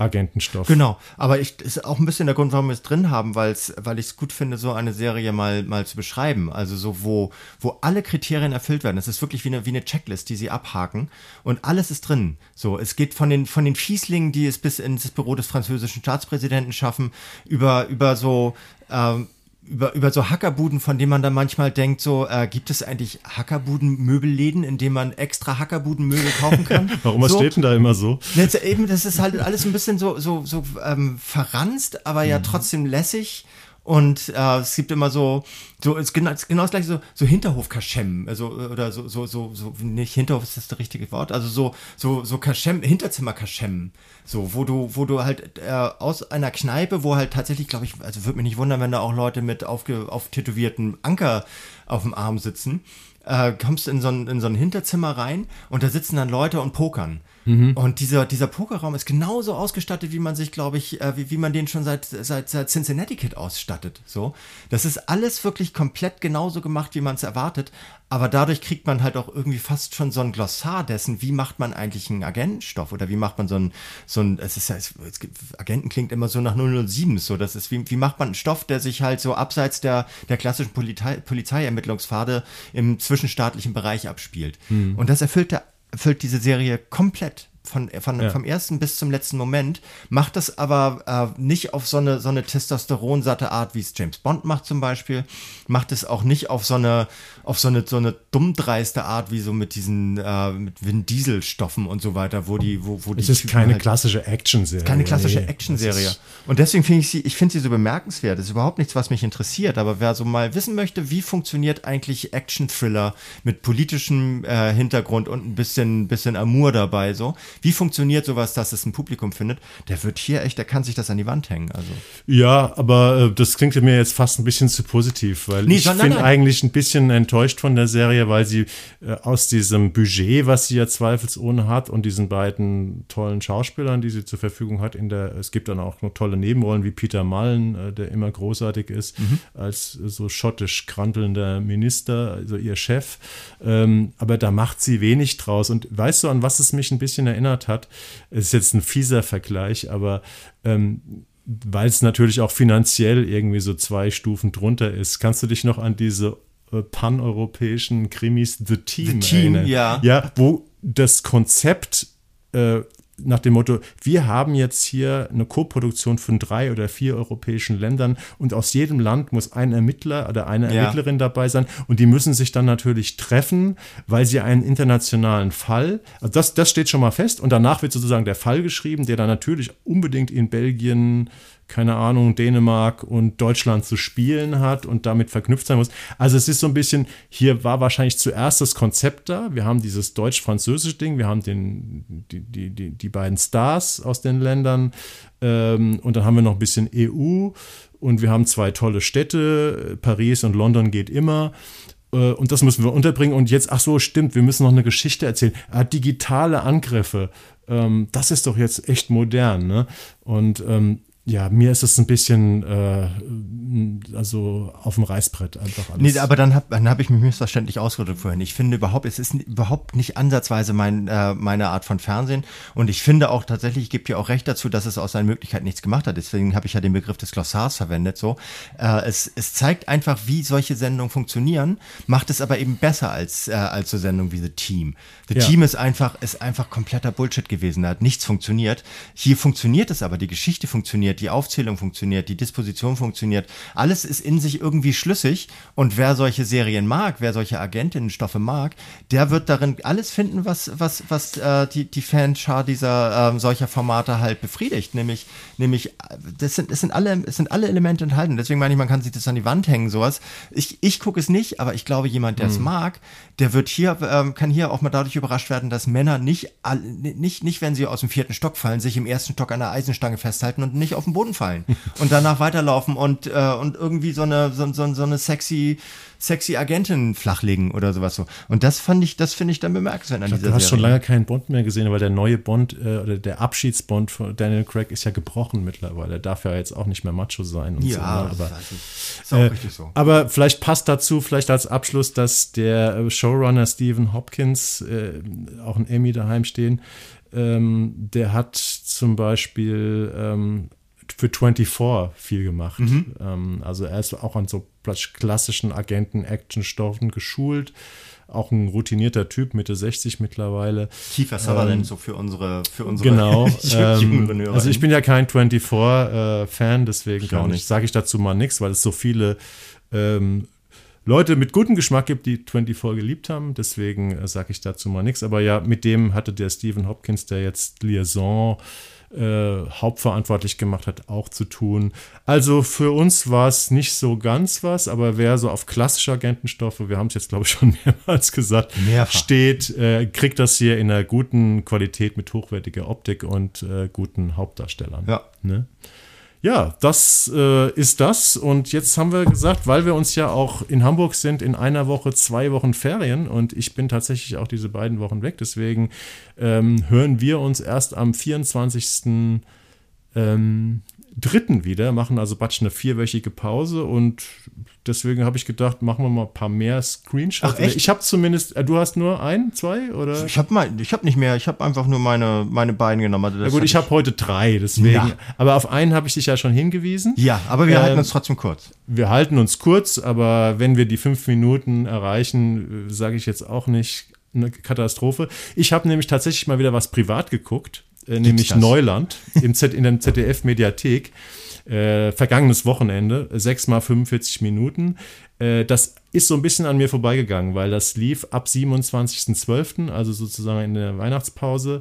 Agentenstoff. Genau, aber ich ist auch ein bisschen der Grund, warum wir es drin haben, weil's, weil ich es gut finde, so eine Serie mal, mal zu beschreiben. Also so, wo, wo alle Kriterien erfüllt werden. Es ist wirklich wie eine, wie eine Checklist, die sie abhaken und alles ist drin. So, es geht von den, von den Fieslingen, die es bis ins Büro des französischen Staatspräsidenten schaffen, über, über so, ähm, über, über so Hackerbuden, von denen man dann manchmal denkt, so, äh, gibt es eigentlich Hackerbuden-Möbelläden, in denen man extra Hackerbuden-Möbel kaufen kann? Warum was so, steht denn da immer so? Das, eben, das ist halt alles ein bisschen so, so, so ähm, verranzt, aber ja mhm. trotzdem lässig. Und äh, es gibt immer so, so ist genau, ist genau das gleiche, so, so Hinterhof-Kaschem, also oder so, so, so, so, nicht Hinterhof ist das, richtige Wort, also so, so, so Kaschem, Hinterzimmer-Kaschem, so, wo du, wo du halt äh, aus einer Kneipe, wo halt tatsächlich, glaube ich, also würde mich nicht wundern, wenn da auch Leute mit aufge, auftätowierten Anker auf dem Arm sitzen, äh, kommst in so, ein, in so ein Hinterzimmer rein und da sitzen dann Leute und pokern. Mhm. Und dieser, dieser Pokerraum ist genauso ausgestattet, wie man sich, glaube ich, äh, wie, wie man den schon seit, seit, seit Cincinnati Kid ausstattet. So. Das ist alles wirklich komplett genauso gemacht, wie man es erwartet. Aber dadurch kriegt man halt auch irgendwie fast schon so ein Glossar dessen, wie macht man eigentlich einen Agentenstoff oder wie macht man so ein, so ein, es ist ja, es, es gibt, Agenten klingt immer so nach 007, so, das ist, wie, wie macht man einen Stoff, der sich halt so abseits der, der klassischen Polizei, Polizeiermittlungspfade im zwischenstaatlichen Bereich abspielt. Hm. Und das erfüllt der erfüllt diese Serie komplett von, von, ja. vom ersten bis zum letzten Moment, macht das aber äh, nicht auf so eine, so eine testosteronsatte Art, wie es James Bond macht zum Beispiel, macht es auch nicht auf so eine, auf so eine, so eine dummdreiste Art, wie so mit diesen, äh, mit Vin Diesel Stoffen und so weiter, wo die, wo, wo es die ist Typen keine halt, klassische Action-Serie. Keine klassische nee, Action-Serie. Und deswegen finde ich sie, ich finde sie so bemerkenswert. Das ist überhaupt nichts, was mich interessiert, aber wer so mal wissen möchte, wie funktioniert eigentlich Action-Thriller mit politischem äh, Hintergrund und ein bisschen, bisschen Amour dabei, so, wie funktioniert sowas, dass es ein Publikum findet, der wird hier echt, der kann sich das an die Wand hängen. Also. Ja, aber äh, das klingt mir jetzt fast ein bisschen zu positiv, weil nee, ich bin eigentlich ein bisschen enttäuscht von der Serie, weil sie äh, aus diesem Budget, was sie ja zweifelsohne hat und diesen beiden tollen Schauspielern, die sie zur Verfügung hat, in der, es gibt dann auch noch tolle Nebenrollen wie Peter Mullen, äh, der immer großartig ist, mhm. als so schottisch krantelnder Minister, also ihr Chef. Ähm, aber da macht sie wenig draus. Und weißt du, an was es mich ein bisschen erinnert? erinnert hat. Es ist jetzt ein fieser Vergleich, aber ähm, weil es natürlich auch finanziell irgendwie so zwei Stufen drunter ist. Kannst du dich noch an diese äh, paneuropäischen Krimis The Team, The Team erinnern? Ja. ja, wo das Konzept äh, nach dem Motto, wir haben jetzt hier eine Koproduktion von drei oder vier europäischen Ländern und aus jedem Land muss ein Ermittler oder eine ja. Ermittlerin dabei sein und die müssen sich dann natürlich treffen, weil sie einen internationalen Fall, also das, das steht schon mal fest und danach wird sozusagen der Fall geschrieben, der dann natürlich unbedingt in Belgien, keine Ahnung, Dänemark und Deutschland zu spielen hat und damit verknüpft sein muss. Also es ist so ein bisschen, hier war wahrscheinlich zuerst das Konzept da. Wir haben dieses deutsch-französische Ding, wir haben den, die, die, die, die beiden Stars aus den Ländern ähm, und dann haben wir noch ein bisschen EU und wir haben zwei tolle Städte, Paris und London geht immer äh, und das müssen wir unterbringen. Und jetzt, ach so, stimmt, wir müssen noch eine Geschichte erzählen. Ah, digitale Angriffe, ähm, das ist doch jetzt echt modern. Ne? Und ähm, ja, mir ist es ein bisschen äh, also auf dem Reißbrett einfach alles. Nee, aber dann habe dann hab ich mich missverständlich ausgedrückt vorhin. Ich finde überhaupt, es ist überhaupt nicht ansatzweise mein, äh, meine Art von Fernsehen. Und ich finde auch tatsächlich, ich gebe dir auch recht dazu, dass es aus seinen Möglichkeiten nichts gemacht hat. Deswegen habe ich ja den Begriff des Glossars verwendet. So, äh, es, es zeigt einfach, wie solche Sendungen funktionieren, macht es aber eben besser als, äh, als so Sendungen wie The Team. The ja. Team ist einfach, ist einfach kompletter Bullshit gewesen. Da hat nichts funktioniert. Hier funktioniert es aber, die Geschichte funktioniert die Aufzählung funktioniert, die Disposition funktioniert. Alles ist in sich irgendwie schlüssig und wer solche Serien mag, wer solche Agentinnenstoffe mag, der wird darin alles finden, was, was, was äh, die, die Fanschar dieser äh, solcher Formate halt befriedigt. Nämlich, nämlich das, sind, das sind, alle, es sind alle Elemente enthalten. Deswegen meine ich, man kann sich das an die Wand hängen, sowas. Ich, ich gucke es nicht, aber ich glaube, jemand, der es mhm. mag, der wird hier, ähm, kann hier auch mal dadurch überrascht werden, dass Männer nicht, nicht, nicht, wenn sie aus dem vierten Stock fallen, sich im ersten Stock an der Eisenstange festhalten und nicht auf den Boden fallen und danach weiterlaufen und, äh, und irgendwie so eine, so, so, so eine sexy, sexy Agentin flachlegen oder sowas so. Und das fand ich, das finde ich dann bemerkenswert an ich dieser Du hast Serie. schon lange keinen Bond mehr gesehen, weil der neue Bond äh, oder der Abschiedsbond von Daniel Craig ist ja gebrochen mittlerweile. Er darf ja jetzt auch nicht mehr Macho sein und ja, so. Ne? Aber, ist auch äh, richtig so. Aber vielleicht passt dazu, vielleicht als Abschluss, dass der äh, Showrunner Stephen Hopkins äh, auch ein Emmy daheim stehen. Ähm, der hat zum Beispiel ähm, für 24 viel gemacht. Mhm. Ähm, also er ist auch an so klassischen Agenten-Action-Stoffen geschult. auch ein routinierter Typ, Mitte 60 mittlerweile. Kiefer Sutherland ähm, so für unsere, für unsere genau. ähm, also ich bin ja kein 24-Fan, äh, deswegen sage ich dazu mal nichts, weil es so viele ähm, Leute mit gutem Geschmack gibt, die 24 geliebt haben. Deswegen äh, sage ich dazu mal nichts. Aber ja, mit dem hatte der Stephen Hopkins, der jetzt Liaison äh, hauptverantwortlich gemacht hat, auch zu tun. Also für uns war es nicht so ganz was, aber wer so auf klassische Agentenstoffe, wir haben es jetzt glaube ich schon mehrmals gesagt, Mehrfach. steht, äh, kriegt das hier in einer guten Qualität mit hochwertiger Optik und äh, guten Hauptdarstellern. Ja. Ne? Ja, das äh, ist das. Und jetzt haben wir gesagt, weil wir uns ja auch in Hamburg sind, in einer Woche zwei Wochen Ferien und ich bin tatsächlich auch diese beiden Wochen weg. Deswegen ähm, hören wir uns erst am 24. Ähm, dritten wieder, machen also Batsch eine vierwöchige Pause und deswegen habe ich gedacht, machen wir mal ein paar mehr Screenshots. Ach, echt? Ich habe zumindest, äh, du hast nur ein, zwei oder? Ich habe mal, ich habe nicht mehr, ich habe einfach nur meine meine beiden genommen. Also ja gut, ich habe heute drei, deswegen. Ja. Aber auf einen habe ich dich ja schon hingewiesen. Ja, aber wir ähm, halten uns trotzdem kurz. Wir halten uns kurz, aber wenn wir die fünf Minuten erreichen, äh, sage ich jetzt auch nicht eine Katastrophe. Ich habe nämlich tatsächlich mal wieder was privat geguckt äh, nämlich das? Neuland im Z, in der ZDF-Mediathek. Äh, vergangenes Wochenende, 6 mal 45 Minuten. Äh, das ist so ein bisschen an mir vorbeigegangen, weil das lief ab 27.12., also sozusagen in der Weihnachtspause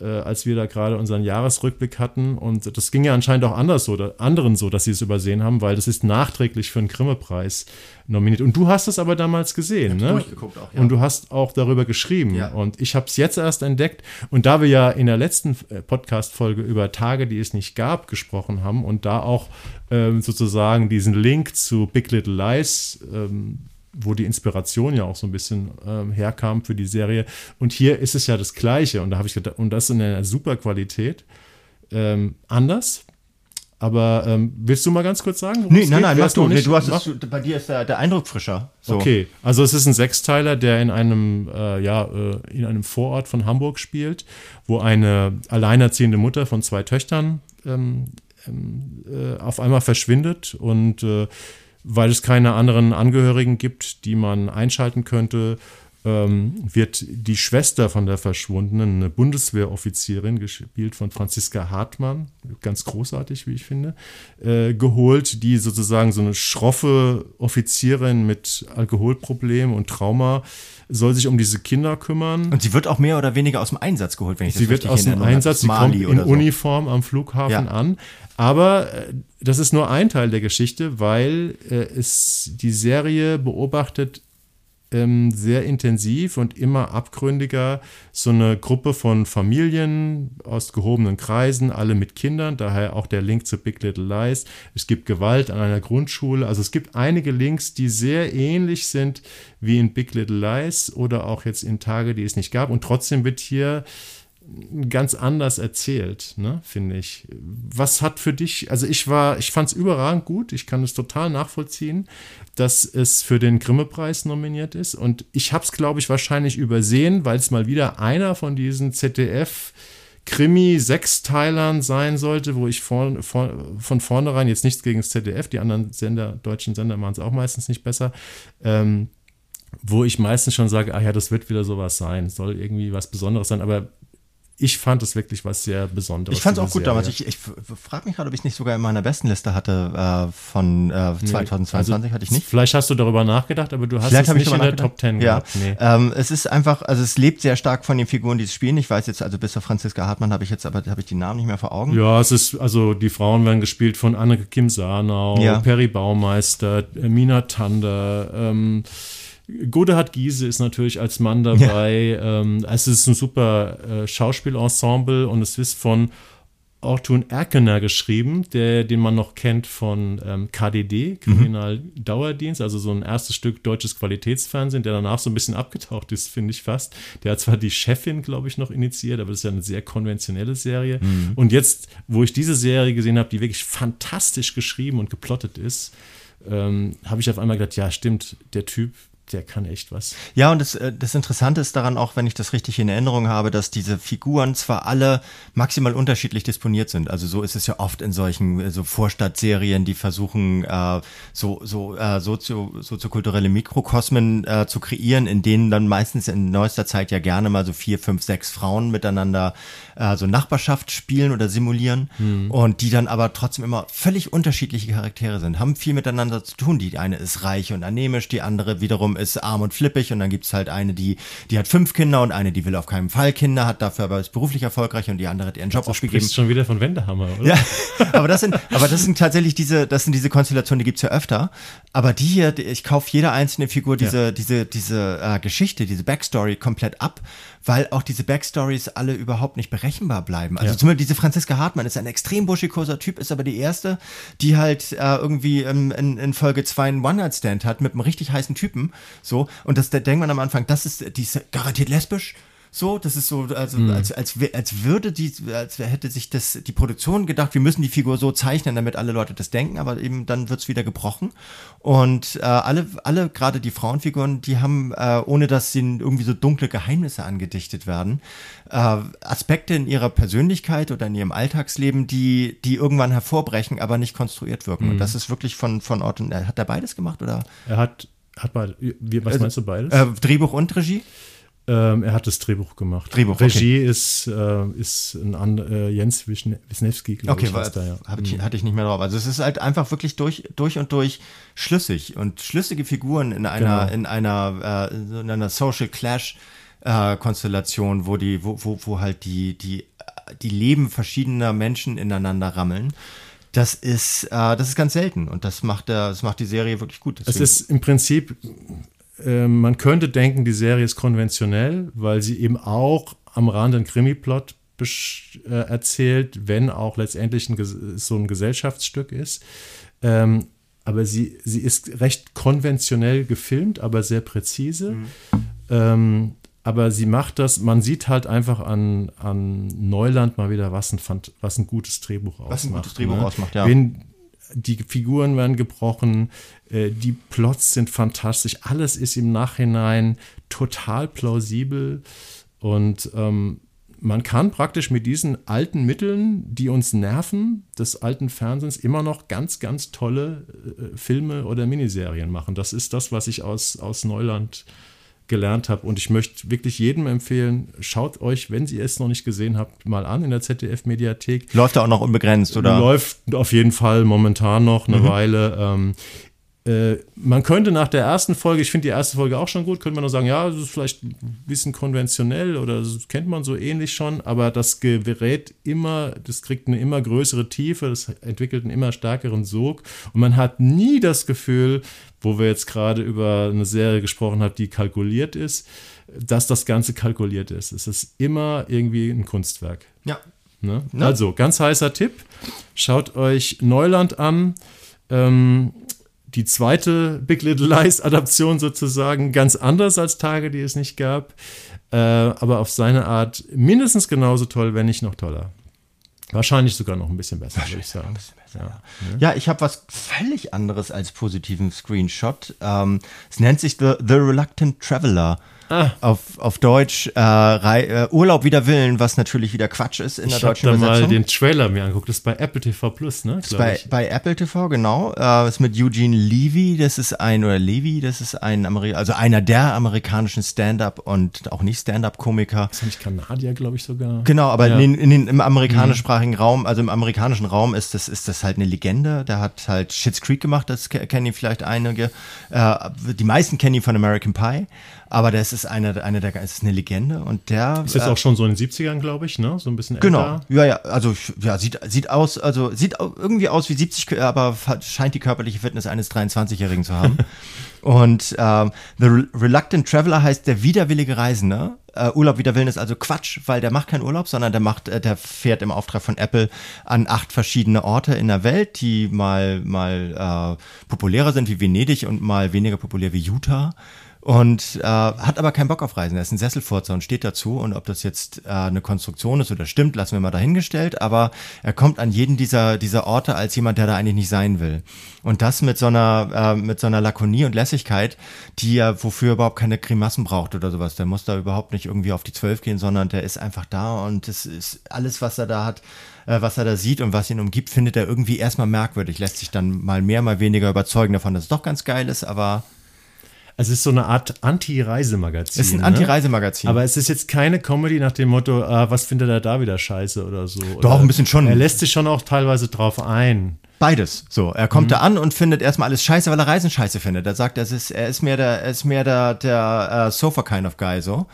äh, als wir da gerade unseren Jahresrückblick hatten. Und das ging ja anscheinend auch anders so, oder anderen so, dass sie es übersehen haben, weil das ist nachträglich für einen Grimme-Preis nominiert. Und du hast es aber damals gesehen, ne? Auch, ja. Und du hast auch darüber geschrieben. Ja. Und ich habe es jetzt erst entdeckt. Und da wir ja in der letzten äh, Podcast-Folge über Tage, die es nicht gab, gesprochen haben und da auch ähm, sozusagen diesen Link zu Big Little Lies ähm, wo die Inspiration ja auch so ein bisschen ähm, herkam für die Serie. Und hier ist es ja das Gleiche. Und da habe ich gedacht, und das in einer super Qualität. Ähm, anders. Aber ähm, willst du mal ganz kurz sagen? Nee, nein, nein, mach du. Nee, du hast es, bei dir ist der, der Eindruck frischer. So. Okay, also es ist ein Sechsteiler, der in einem, äh, ja, äh, in einem Vorort von Hamburg spielt, wo eine alleinerziehende Mutter von zwei Töchtern ähm, ähm äh, auf einmal verschwindet und äh, weil es keine anderen Angehörigen gibt, die man einschalten könnte, wird die Schwester von der Verschwundenen, eine Bundeswehroffizierin, gespielt von Franziska Hartmann, ganz großartig, wie ich finde, äh, geholt, die sozusagen so eine schroffe Offizierin mit Alkoholproblem und Trauma soll sich um diese Kinder kümmern. Und sie wird auch mehr oder weniger aus dem Einsatz geholt, wenn ich sie das richtig Sie wird aus dem Einsatz, sie kommt in so. Uniform am Flughafen ja. an. Aber äh, das ist nur ein Teil der Geschichte, weil äh, es die Serie beobachtet ähm, sehr intensiv und immer abgründiger. So eine Gruppe von Familien aus gehobenen Kreisen, alle mit Kindern, daher auch der Link zu Big Little Lies. Es gibt Gewalt an einer Grundschule, also es gibt einige Links, die sehr ähnlich sind wie in Big Little Lies oder auch jetzt in Tage, die es nicht gab. Und trotzdem wird hier ganz anders erzählt, ne, finde ich. Was hat für dich, also ich war, ich fand es überragend gut, ich kann es total nachvollziehen, dass es für den Grimme-Preis nominiert ist. Und ich habe es, glaube ich, wahrscheinlich übersehen, weil es mal wieder einer von diesen ZDF- Krimi-Sechsteilern sein sollte, wo ich von, von, von vornherein jetzt nichts gegen das ZDF, die anderen Sender, deutschen Sender machen es auch meistens nicht besser, ähm, wo ich meistens schon sage, ah ja, das wird wieder sowas sein, soll irgendwie was Besonderes sein, aber ich fand es wirklich was sehr Besonderes. Ich fand es auch gut Serie. damals. Ich, ich frage mich gerade, ob ich es nicht sogar in meiner besten Liste hatte äh, von äh, 2022. Also, hatte ich nicht. Vielleicht hast du darüber nachgedacht, aber du hast vielleicht es nicht in der Top 10 ja. gehabt. Nee. Ähm, es ist einfach, also es lebt sehr stark von den Figuren, die es spielen. Ich weiß jetzt, also bis auf Franziska Hartmann habe ich jetzt, aber habe ich die Namen nicht mehr vor Augen. Ja, es ist, also die Frauen werden gespielt von Anneke Kim Sarnau, ja. Perry Baumeister, Mina Tander, ähm, Godehard Giese ist natürlich als Mann dabei. Ja. Ähm, es ist ein super äh, Schauspielensemble und es ist von Ortun Erkener geschrieben, der, den man noch kennt von ähm, KDD, Kriminaldauerdienst, mhm. also so ein erstes Stück deutsches Qualitätsfernsehen, der danach so ein bisschen abgetaucht ist, finde ich fast. Der hat zwar die Chefin, glaube ich, noch initiiert, aber das ist ja eine sehr konventionelle Serie. Mhm. Und jetzt, wo ich diese Serie gesehen habe, die wirklich fantastisch geschrieben und geplottet ist, ähm, habe ich auf einmal gedacht, ja, stimmt, der Typ, der kann echt was. Ja, und das, äh, das Interessante ist daran auch, wenn ich das richtig in Erinnerung habe, dass diese Figuren zwar alle maximal unterschiedlich disponiert sind. Also so ist es ja oft in solchen äh, so Vorstadtserien, die versuchen, äh, so, so äh, sozio, soziokulturelle Mikrokosmen äh, zu kreieren, in denen dann meistens in neuester Zeit ja gerne mal so vier, fünf, sechs Frauen miteinander äh, so Nachbarschaft spielen oder simulieren hm. und die dann aber trotzdem immer völlig unterschiedliche Charaktere sind, haben viel miteinander zu tun. Die eine ist reich und anämisch, die andere wiederum ist arm und flippig und dann gibt's halt eine, die, die hat fünf Kinder und eine, die will auf keinen Fall Kinder, hat dafür aber ist beruflich erfolgreich und die andere hat ihren Job das aufgegeben. Das schon wieder von Wendehammer, oder? Ja, aber das sind, aber das sind tatsächlich diese, das sind diese Konstellationen, die gibt's ja öfter. Aber die hier, ich kaufe jede einzelne Figur diese, ja. diese, diese äh, Geschichte, diese Backstory komplett ab, weil auch diese Backstories alle überhaupt nicht berechenbar bleiben. Also ja. zum Beispiel diese Franziska Hartmann ist ein extrem buschikoser Typ, ist aber die erste, die halt äh, irgendwie in, in, in Folge 2 einen One-Night-Stand hat mit einem richtig heißen Typen. So, und das da denkt man am Anfang, das ist, die ist garantiert lesbisch. So, das ist so, also mhm. als, als, als würde die, als hätte sich das die Produktion gedacht, wir müssen die Figur so zeichnen, damit alle Leute das denken, aber eben dann wird's wieder gebrochen. Und äh, alle, alle, gerade die Frauenfiguren, die haben, äh, ohne dass ihnen irgendwie so dunkle Geheimnisse angedichtet werden, äh, Aspekte in ihrer Persönlichkeit oder in ihrem Alltagsleben, die, die irgendwann hervorbrechen, aber nicht konstruiert wirken. Mhm. Und das ist wirklich von, von Ort und, hat er beides gemacht oder? Er hat, hat mal, wie, was also, meinst du beides? Äh, Drehbuch und Regie? Ähm, er hat das Drehbuch gemacht. Drehbuch, Regie okay. ist, äh, ist ein and, äh, Jens Wisniewski, glaube okay, ich. Okay, ja. ich, mhm. hatte ich nicht mehr drauf. Also es ist halt einfach wirklich durch, durch und durch schlüssig und schlüssige Figuren in einer, genau. in einer, äh, in einer Social Clash äh, Konstellation, wo die, wo, wo, wo halt die, die, die Leben verschiedener Menschen ineinander rammeln. Das ist, äh, das ist ganz selten und das macht, der, das macht die Serie wirklich gut. Deswegen. Es ist im Prinzip ähm, man könnte denken, die Serie ist konventionell, weil sie eben auch am Rand einen Krimi-Plot äh, erzählt, wenn auch letztendlich ein, so ein Gesellschaftsstück ist. Ähm, aber sie, sie ist recht konventionell gefilmt, aber sehr präzise. Mhm. Ähm, aber sie macht das, man sieht halt einfach an, an Neuland mal wieder, was ein, was ein gutes Drehbuch ausmacht. Was ein gutes Drehbuch ne? ausmacht, ja. Wen, die Figuren werden gebrochen, äh, die Plots sind fantastisch, alles ist im Nachhinein total plausibel und ähm, man kann praktisch mit diesen alten Mitteln, die uns nerven, des alten Fernsehens, immer noch ganz, ganz tolle äh, Filme oder Miniserien machen. Das ist das, was ich aus, aus Neuland äh, gelernt habe. Und ich möchte wirklich jedem empfehlen, schaut euch, wenn ihr es noch nicht gesehen habt, mal an in der ZDF-Mediathek. Läuft er auch noch unbegrenzt, oder? Läuft auf jeden Fall momentan noch eine mhm. Weile. Ähm, äh, man könnte nach der ersten Folge, ich finde die erste Folge auch schon gut, könnte man nur sagen, ja, das ist vielleicht ein bisschen konventionell oder das kennt man so ähnlich schon, aber das gerät immer, das kriegt eine immer größere Tiefe, das entwickelt einen immer stärkeren Sog und man hat nie das Gefühl, wo wir jetzt gerade über eine Serie gesprochen haben, die kalkuliert ist, dass das Ganze kalkuliert ist. Es ist immer irgendwie ein Kunstwerk. Ja. Ne? Also, ganz heißer Tipp. Schaut euch Neuland an. Ähm, die zweite Big Little Lies Adaption sozusagen ganz anders als Tage, die es nicht gab, äh, aber auf seine Art mindestens genauso toll, wenn nicht noch toller. Wahrscheinlich sogar noch ein bisschen besser, würde ich sagen. Ja, ja. ja ich habe was völlig anderes als positiven Screenshot. Ähm, es nennt sich The, The Reluctant Traveler. Ah. Auf, auf Deutsch äh, äh, Urlaub wider Willen, was natürlich wieder Quatsch ist in der deutschen Übersetzung. Ich habe da mal den Trailer mir angeguckt. Das ist bei Apple TV Plus, ne? Das ist bei, bei Apple TV, genau. Äh, ist mit Eugene Levy, das ist ein, oder Levy, das ist ein, Ameri also einer der amerikanischen Stand-Up und auch nicht Stand-Up-Komiker. Ist nicht Kanadier, glaube ich sogar. Genau, aber ja. in, in den, im amerikanischsprachigen mhm. Raum, also im amerikanischen Raum ist das, ist das halt eine Legende. Der hat halt Shits Creek gemacht, das kennen ihn vielleicht einige. Äh, die meisten kennen ihn von American Pie. Aber das ist eine, eine der, ist eine Legende und der. Ist jetzt äh, auch schon so in den 70ern, glaube ich, ne? So ein bisschen Genau. Älter. Ja, ja, also, ja, sieht, sieht aus, also, sieht irgendwie aus wie 70, aber scheint die körperliche Fitness eines 23-Jährigen zu haben. und ähm, The Reluctant Traveler heißt der widerwillige Reisende. Uh, Urlaub wider Willen ist also Quatsch, weil der macht keinen Urlaub, sondern der macht, äh, der fährt im Auftrag von Apple an acht verschiedene Orte in der Welt, die mal mal äh, populärer sind wie Venedig und mal weniger populär wie Utah und äh, hat aber keinen Bock auf Reisen. Er ist ein Sesselfurzer und steht dazu. Und ob das jetzt äh, eine Konstruktion ist oder stimmt, lassen wir mal dahingestellt. Aber er kommt an jeden dieser, dieser Orte als jemand, der da eigentlich nicht sein will. Und das mit so einer, äh, mit so einer Lakonie und Lässigkeit, die er wofür er überhaupt keine Grimassen braucht oder sowas. Der muss da überhaupt nicht irgendwie auf die Zwölf gehen, sondern der ist einfach da und es ist alles, was er da hat, äh, was er da sieht und was ihn umgibt, findet er irgendwie erstmal merkwürdig, lässt sich dann mal mehr, mal weniger überzeugen davon, dass es doch ganz geil ist, aber es ist so eine Art Anti-Reisemagazin. Es ist ein Anti-Reisemagazin. Ne? Aber es ist jetzt keine Comedy nach dem Motto, ah, was findet er da wieder scheiße oder so. Doch, oder ein bisschen schon. Er lässt sich schon auch teilweise drauf ein. Beides. So, er kommt mhm. da an und findet erstmal alles scheiße, weil er Reisen scheiße findet. Er sagt, er ist, er ist mehr der, er ist mehr der, der uh, Sofa kind of guy so.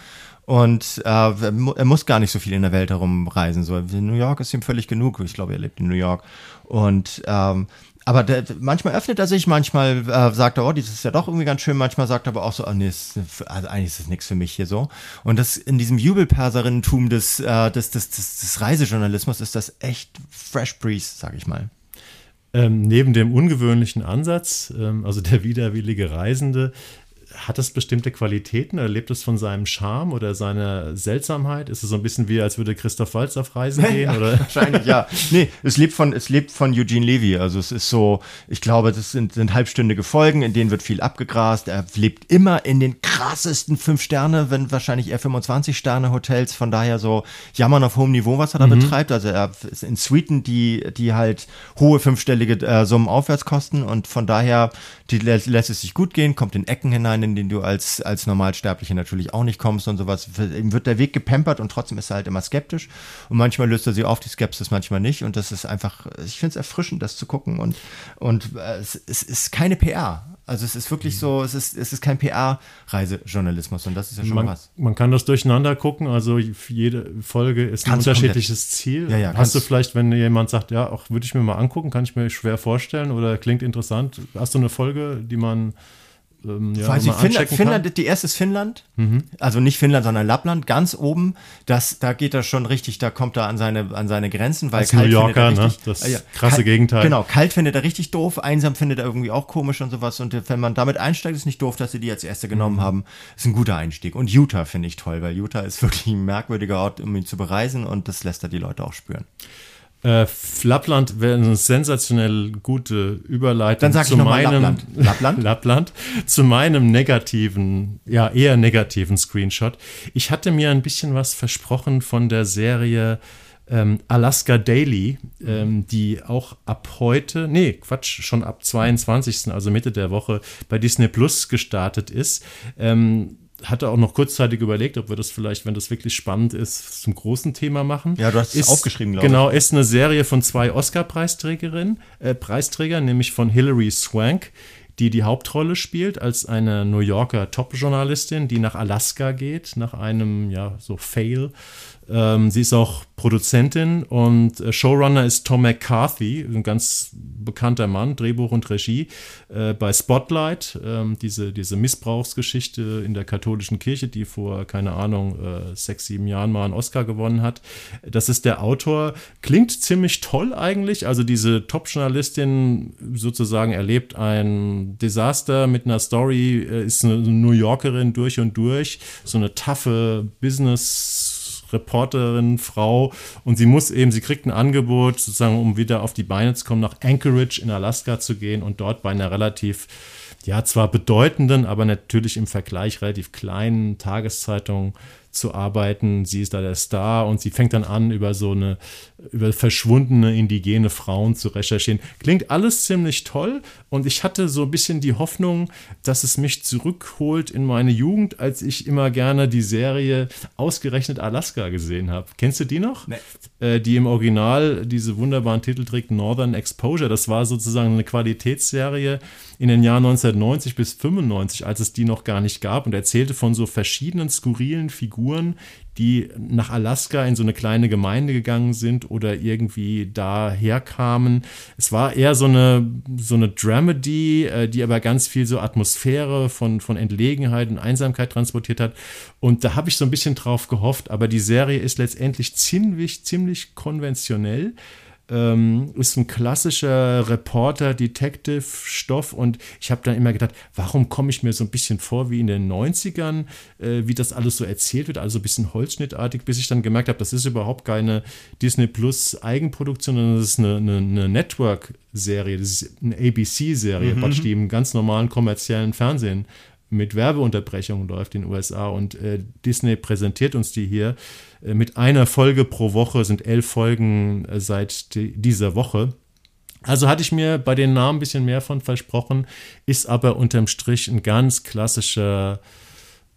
Und äh, er muss gar nicht so viel in der Welt herumreisen. So, New York ist ihm völlig genug. Ich glaube, er lebt in New York. Und ähm, aber der, manchmal öffnet er sich, manchmal äh, sagt er, oh, das ist ja doch irgendwie ganz schön, manchmal sagt er aber auch so, oh, nee, ist, also eigentlich ist das nichts für mich hier so. Und das in diesem Jubelperserinnentum des, äh, des, des, des, des Reisejournalismus ist das echt Fresh Breeze, sag ich mal. Ähm, neben dem ungewöhnlichen Ansatz, ähm, also der widerwillige Reisende, hat es bestimmte Qualitäten oder lebt es von seinem Charme oder seiner Seltsamheit? Ist es so ein bisschen wie, als würde Christoph Waltz auf Reisen gehen? Ja, oder? Wahrscheinlich, ja. Nee, es lebt von, es lebt von Eugene Levy. Also es ist so, ich glaube, das sind, sind halbstündige Folgen, in denen wird viel abgegrast. Er lebt immer in den krassesten fünf Sterne, wenn wahrscheinlich eher 25 Sterne Hotels. Von daher so jammern auf hohem Niveau, was er da mhm. betreibt. Also er ist in Suiten, die, die halt hohe fünfstellige äh, Summen aufwärts kosten und von daher die lässt es sich gut gehen, kommt in Ecken hinein, in denen du als, als Normalsterbliche natürlich auch nicht kommst und sowas. Ihm wird der Weg gepampert und trotzdem ist er halt immer skeptisch. Und manchmal löst er sie auf, die Skepsis manchmal nicht. Und das ist einfach, ich finde es erfrischend, das zu gucken. Und, und äh, es, es ist keine PR. Also es ist wirklich so, es ist, es ist kein PR-Reisejournalismus und das ist ja schon man, was. Man kann das durcheinander gucken, also jede Folge ist Kannst ein unterschiedliches Ziel. Ja, ja, hast du vielleicht, wenn jemand sagt, ja, auch würde ich mir mal angucken, kann ich mir schwer vorstellen oder klingt interessant, hast du eine Folge, die man ähm, ja, Weiß ich, Finnland, Finnland, die erste ist Finnland, mhm. also nicht Finnland, sondern Lappland, ganz oben. Das, da geht er schon richtig, da kommt er an seine, an seine Grenzen, weil Als kalt New Yorker, findet er richtig, ne? das äh, ja, krasse kalt, Gegenteil. Genau, kalt findet er richtig doof, einsam findet er irgendwie auch komisch und sowas. Und wenn man damit einsteigt, ist nicht doof, dass sie die als erste genommen mhm. haben. Ist ein guter Einstieg. Und Utah finde ich toll, weil Utah ist wirklich ein merkwürdiger Ort, um ihn zu bereisen und das lässt er die Leute auch spüren. Äh, Lappland wäre eine sensationell gute Überleitung Dann sag zu ich meinem Lappland. Lappland? Lappland, zu meinem negativen, ja eher negativen Screenshot. Ich hatte mir ein bisschen was versprochen von der Serie ähm, Alaska Daily, ähm, die auch ab heute, nee, Quatsch, schon ab 22., also Mitte der Woche bei Disney Plus gestartet ist. Ähm, hatte auch noch kurzzeitig überlegt, ob wir das vielleicht, wenn das wirklich spannend ist, zum großen Thema machen. Ja, du hast es aufgeschrieben, glaube genau, ich. Genau, ist eine Serie von zwei Oscar-Preisträgerinnen, äh, Preisträgern, nämlich von Hilary Swank, die die Hauptrolle spielt als eine New Yorker Top-Journalistin, die nach Alaska geht, nach einem, ja, so Fail ähm, sie ist auch Produzentin und äh, Showrunner ist Tom McCarthy, ein ganz bekannter Mann, Drehbuch und Regie äh, bei Spotlight, ähm, diese, diese Missbrauchsgeschichte in der katholischen Kirche, die vor, keine Ahnung, äh, sechs, sieben Jahren mal einen Oscar gewonnen hat. Das ist der Autor. Klingt ziemlich toll eigentlich. Also diese Top-Journalistin sozusagen erlebt ein Desaster mit einer Story, äh, ist eine New Yorkerin durch und durch, so eine taffe Business- Reporterin, Frau. Und sie muss eben, sie kriegt ein Angebot, sozusagen, um wieder auf die Beine zu kommen, nach Anchorage in Alaska zu gehen und dort bei einer relativ, ja, zwar bedeutenden, aber natürlich im Vergleich relativ kleinen Tageszeitung zu arbeiten. Sie ist da der Star und sie fängt dann an, über so eine, über verschwundene indigene Frauen zu recherchieren. Klingt alles ziemlich toll und ich hatte so ein bisschen die Hoffnung, dass es mich zurückholt in meine Jugend, als ich immer gerne die Serie Ausgerechnet Alaska gesehen habe. Kennst du die noch? Nee. Äh, die im Original diese wunderbaren Titel trägt Northern Exposure. Das war sozusagen eine Qualitätsserie in den Jahren 1990 bis 95, als es die noch gar nicht gab und erzählte von so verschiedenen skurrilen Figuren, die nach Alaska in so eine kleine Gemeinde gegangen sind oder irgendwie daher kamen. Es war eher so eine, so eine Dramedy, äh, die aber ganz viel so Atmosphäre von, von Entlegenheit und Einsamkeit transportiert hat. Und da habe ich so ein bisschen drauf gehofft, aber die Serie ist letztendlich ziemlich, ziemlich konventionell. Ähm, ist ein klassischer Reporter-Detective-Stoff und ich habe dann immer gedacht, warum komme ich mir so ein bisschen vor wie in den 90ern, äh, wie das alles so erzählt wird, also ein bisschen holzschnittartig, bis ich dann gemerkt habe, das ist überhaupt keine Disney Plus Eigenproduktion, sondern das ist eine, eine, eine Network-Serie, das ist eine ABC-Serie, mhm. die im ganz normalen kommerziellen Fernsehen mit Werbeunterbrechungen läuft in den USA und äh, Disney präsentiert uns die hier mit einer Folge pro Woche, sind elf Folgen äh, seit die, dieser Woche. Also hatte ich mir bei den Namen ein bisschen mehr von versprochen, ist aber unterm Strich ein ganz klassischer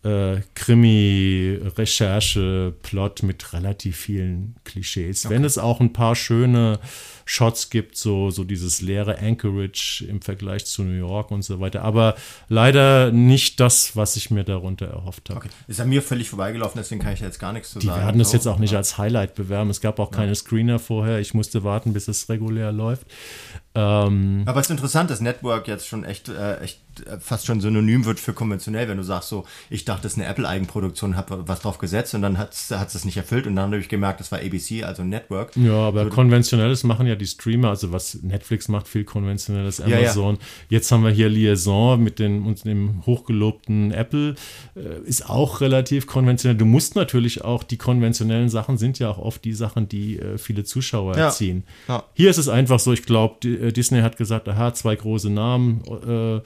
äh, Krimi-Recherche-Plot mit relativ vielen Klischees. Okay. Wenn es auch ein paar schöne Shots gibt, so, so dieses leere Anchorage im Vergleich zu New York und so weiter. Aber leider nicht das, was ich mir darunter erhofft habe. Okay. Ist an mir völlig vorbeigelaufen, deswegen kann ich jetzt gar nichts zu Die sagen. Die werden es jetzt auch nicht als Highlight bewerben. Es gab auch ja. keine Screener vorher. Ich musste warten, bis es regulär läuft. Ähm, Aber es ist interessant, dass Network jetzt schon echt, äh, echt äh, fast schon synonym wird für konventionell, wenn du sagst so, ich dachte, das ist eine Apple-Eigenproduktion, habe was drauf gesetzt und dann hat es das nicht erfüllt und dann habe ich gemerkt, das war ABC, also Network. Ja, aber so, konventionelles machen ja die Streamer, also was Netflix macht, viel konventionelles Amazon. Ja, ja. Jetzt haben wir hier Liaison mit den, und dem hochgelobten Apple, äh, ist auch relativ konventionell. Du musst natürlich auch, die konventionellen Sachen sind ja auch oft die Sachen, die äh, viele Zuschauer ja. erziehen. Hier ist es einfach so, ich glaube, äh, Disney hat gesagt, aha, zwei große Namen. Äh,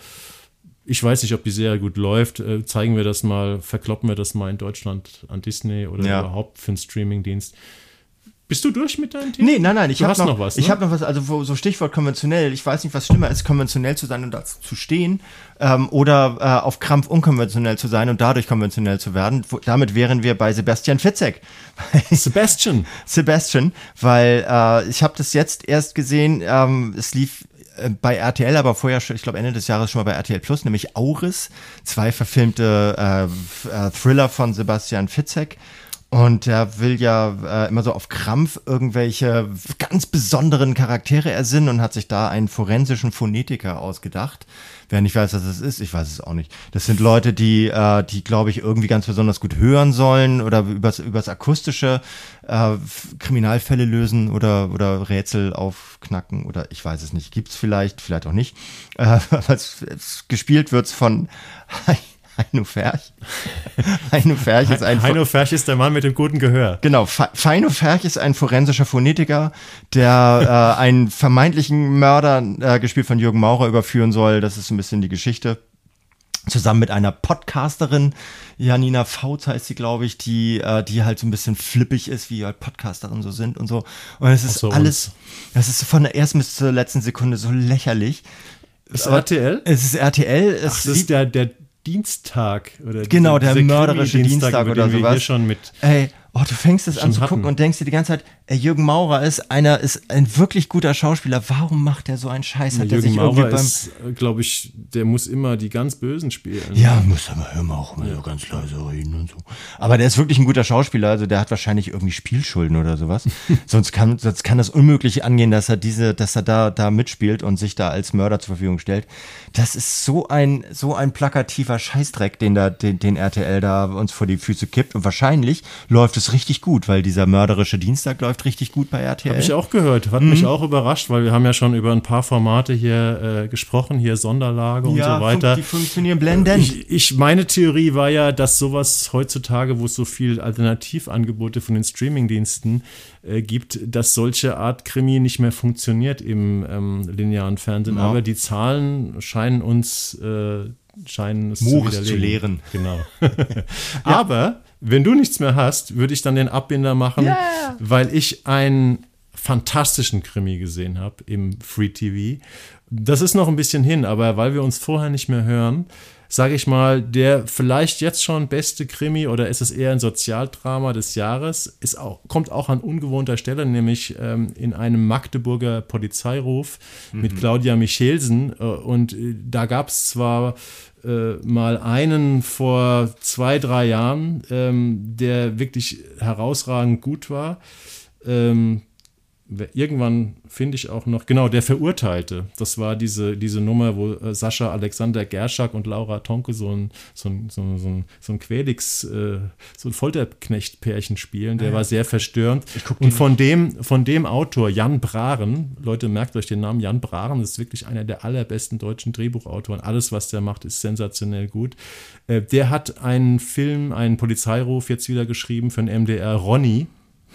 ich weiß nicht, ob die Serie gut läuft. Zeigen wir das mal, verkloppen wir das mal in Deutschland an Disney oder ja. überhaupt für einen Streamingdienst. Bist du durch mit deinem Thema? Nee, nein, nein, ich habe noch, noch, was. Ne? Ich habe noch was, also so Stichwort konventionell. Ich weiß nicht, was schlimmer ist, konventionell zu sein und dazu zu stehen ähm, oder äh, auf Krampf unkonventionell zu sein und dadurch konventionell zu werden. Wo, damit wären wir bei Sebastian Fitzek. Sebastian. Sebastian, weil äh, ich habe das jetzt erst gesehen. Ähm, es lief äh, bei RTL, aber vorher schon, ich glaube Ende des Jahres schon mal bei RTL Plus, nämlich Auris, zwei verfilmte äh, äh Thriller von Sebastian Fitzek. Und er will ja äh, immer so auf Krampf irgendwelche ganz besonderen Charaktere ersinnen und hat sich da einen forensischen Phonetiker ausgedacht. Wer nicht weiß, was das ist, ich weiß es auch nicht. Das sind Leute, die, äh, die glaube ich, irgendwie ganz besonders gut hören sollen oder übers, übers akustische äh, Kriminalfälle lösen oder, oder Rätsel aufknacken oder ich weiß es nicht. Gibt's vielleicht, vielleicht auch nicht. Äh, was, gespielt wird's von Heino Ferch. Heino Ferch ist ein Heino Ferch ist der Mann mit dem guten Gehör. Genau, Heino Ferch ist ein forensischer Phonetiker, der äh, einen vermeintlichen Mörder, äh, gespielt von Jürgen Maurer, überführen soll. Das ist ein bisschen die Geschichte. Zusammen mit einer Podcasterin, Janina Fautz heißt sie, glaube ich, die, äh, die halt so ein bisschen flippig ist, wie halt Podcasterinnen so sind und so. Und es ist so, alles, das ist von der ersten bis zur letzten Sekunde so lächerlich. Ist RTL? Es ist RTL. Es Ach, das ist der, der Dienstag oder genau der mörderische Dienstag, Dienstag oder sowas. schon mit Ey, oh, du fängst es an zu gucken und denkst dir die ganze Zeit, ey, Jürgen Maurer ist einer, ist ein wirklich guter Schauspieler. Warum macht er so einen Scheiß? Hat Jürgen Maurer ist, glaube ich, der muss immer die ganz Bösen spielen. Ja, muss aber immer auch immer so ganz leise reden und so. Aber der ist wirklich ein guter Schauspieler. Also der hat wahrscheinlich irgendwie Spielschulden oder sowas. sonst kann, sonst kann das unmöglich angehen, dass er diese, dass er da, da mitspielt und sich da als Mörder zur Verfügung stellt. Das ist so ein, so ein plakativer Scheißdreck, den da, den, den RTL da uns vor die Füße kippt. Und wahrscheinlich läuft es richtig gut, weil dieser mörderische Dienstag läuft richtig gut bei RTL. Habe ich auch gehört. Hat mhm. mich auch überrascht, weil wir haben ja schon über ein paar Formate hier äh, gesprochen, hier Sonderlage und ja, so weiter. Die funktionieren blendend. Ich, ich, meine Theorie war ja, dass sowas heutzutage, wo es so viel Alternativangebote von den Streamingdiensten äh, gibt, dass solche Art Krimi nicht mehr funktioniert im ähm, linearen Fernsehen. Ja. Aber die Zahlen scheinen uns äh, scheinen es Moores zu, zu lehren. Genau. Aber wenn du nichts mehr hast, würde ich dann den Abbinder machen, yeah. weil ich einen fantastischen Krimi gesehen habe im Free TV. Das ist noch ein bisschen hin, aber weil wir uns vorher nicht mehr hören, sage ich mal, der vielleicht jetzt schon beste Krimi oder ist es eher ein Sozialdrama des Jahres, ist auch, kommt auch an ungewohnter Stelle, nämlich ähm, in einem Magdeburger Polizeiruf mhm. mit Claudia Michelsen. Äh, und äh, da gab es zwar äh, mal einen vor zwei, drei Jahren, ähm, der wirklich herausragend gut war. Ähm, irgendwann finde ich auch noch, genau, der Verurteilte. Das war diese, diese Nummer, wo äh, Sascha Alexander Gerschak und Laura Tonke so ein, so ein, so ein, so ein, Quälix, äh, so ein Folterknecht-Pärchen spielen. Der ja. war sehr verstörend. Und von dem, von dem Autor, Jan Braren, Leute, merkt euch den Namen Jan Braren, ist wirklich einer der allerbesten deutschen Drehbuchautoren. Alles, was der macht, ist sensationell gut. Äh, der hat einen Film, einen Polizeiruf jetzt wieder geschrieben für den MDR, Ronny.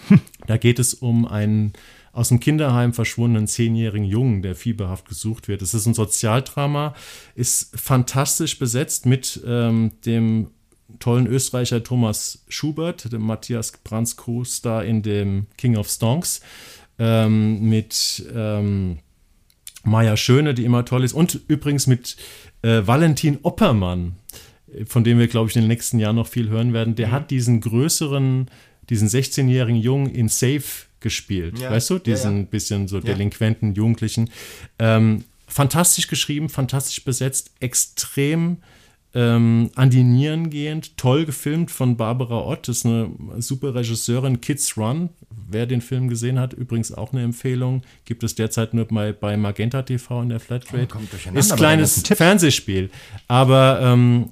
Da geht es um einen aus dem Kinderheim verschwundenen zehnjährigen Jungen, der fieberhaft gesucht wird. Es ist ein Sozialdrama, ist fantastisch besetzt mit ähm, dem tollen Österreicher Thomas Schubert, dem Matthias Brandskos da in dem King of Stonks, ähm, mit ähm, Maya Schöne, die immer toll ist, und übrigens mit äh, Valentin Oppermann, von dem wir, glaube ich, in den nächsten Jahren noch viel hören werden. Der mhm. hat diesen größeren, diesen 16-jährigen Jungen in Safe gespielt. Ja. Weißt du, diesen ja, bisschen so delinquenten Jugendlichen. Ähm, fantastisch geschrieben, fantastisch besetzt, extrem ähm, an die Nieren gehend, toll gefilmt von Barbara Ott, das ist eine super Regisseurin, Kids Run, wer den Film gesehen hat, übrigens auch eine Empfehlung, gibt es derzeit nur bei, bei Magenta TV in der Flatrate. Oh, ist ein kleines Fernsehspiel, aber ähm,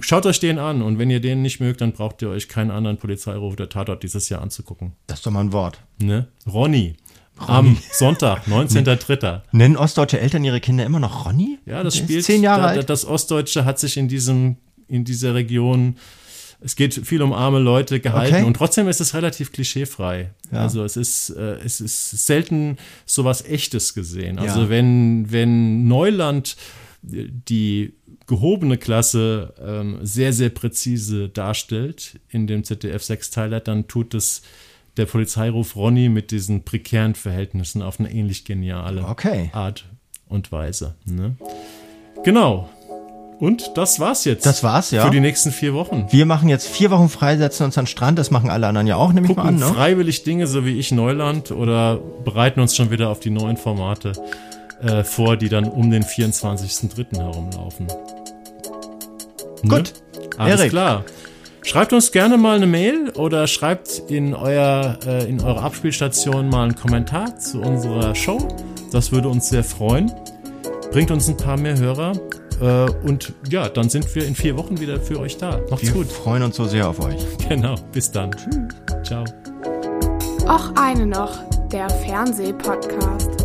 schaut euch den an und wenn ihr den nicht mögt, dann braucht ihr euch keinen anderen Polizeiruf oder Tatort dieses Jahr anzugucken. Das ist doch mal ein Wort. Ne? Ronny. Ronny. Am Sonntag, 19.03. Nennen ostdeutsche Eltern ihre Kinder immer noch Ronny? Ja, das Der spielt. Zehn Jahre da, alt. Das Ostdeutsche hat sich in diesem, in dieser Region es geht viel um arme Leute gehalten okay. und trotzdem ist es relativ klischeefrei. Ja. Also es ist, äh, es ist selten sowas Echtes gesehen. Also ja. wenn, wenn Neuland die gehobene Klasse ähm, sehr, sehr präzise darstellt in dem ZDF-Sechsteiler, dann tut es der Polizeiruf Ronny mit diesen prekären Verhältnissen auf eine ähnlich geniale okay. Art und Weise. Ne? Genau. Und das war's jetzt. Das war's, ja. Für die nächsten vier Wochen. Wir machen jetzt vier Wochen frei, setzen uns an den Strand. Das machen alle anderen ja auch, nehme ich mal an. Ne? freiwillig Dinge, so wie ich Neuland, oder bereiten uns schon wieder auf die neuen Formate äh, vor, die dann um den 24.03. herumlaufen. Ne? Gut. Alles Erik. klar. Schreibt uns gerne mal eine Mail oder schreibt in, euer, äh, in eure Abspielstation mal einen Kommentar zu unserer Show. Das würde uns sehr freuen. Bringt uns ein paar mehr Hörer. Äh, und ja, dann sind wir in vier Wochen wieder für euch da. Macht's wir gut. Wir freuen uns so sehr auf euch. Genau. Bis dann. Tschüss. Ciao. Auch eine noch. Der Fernsehpodcast.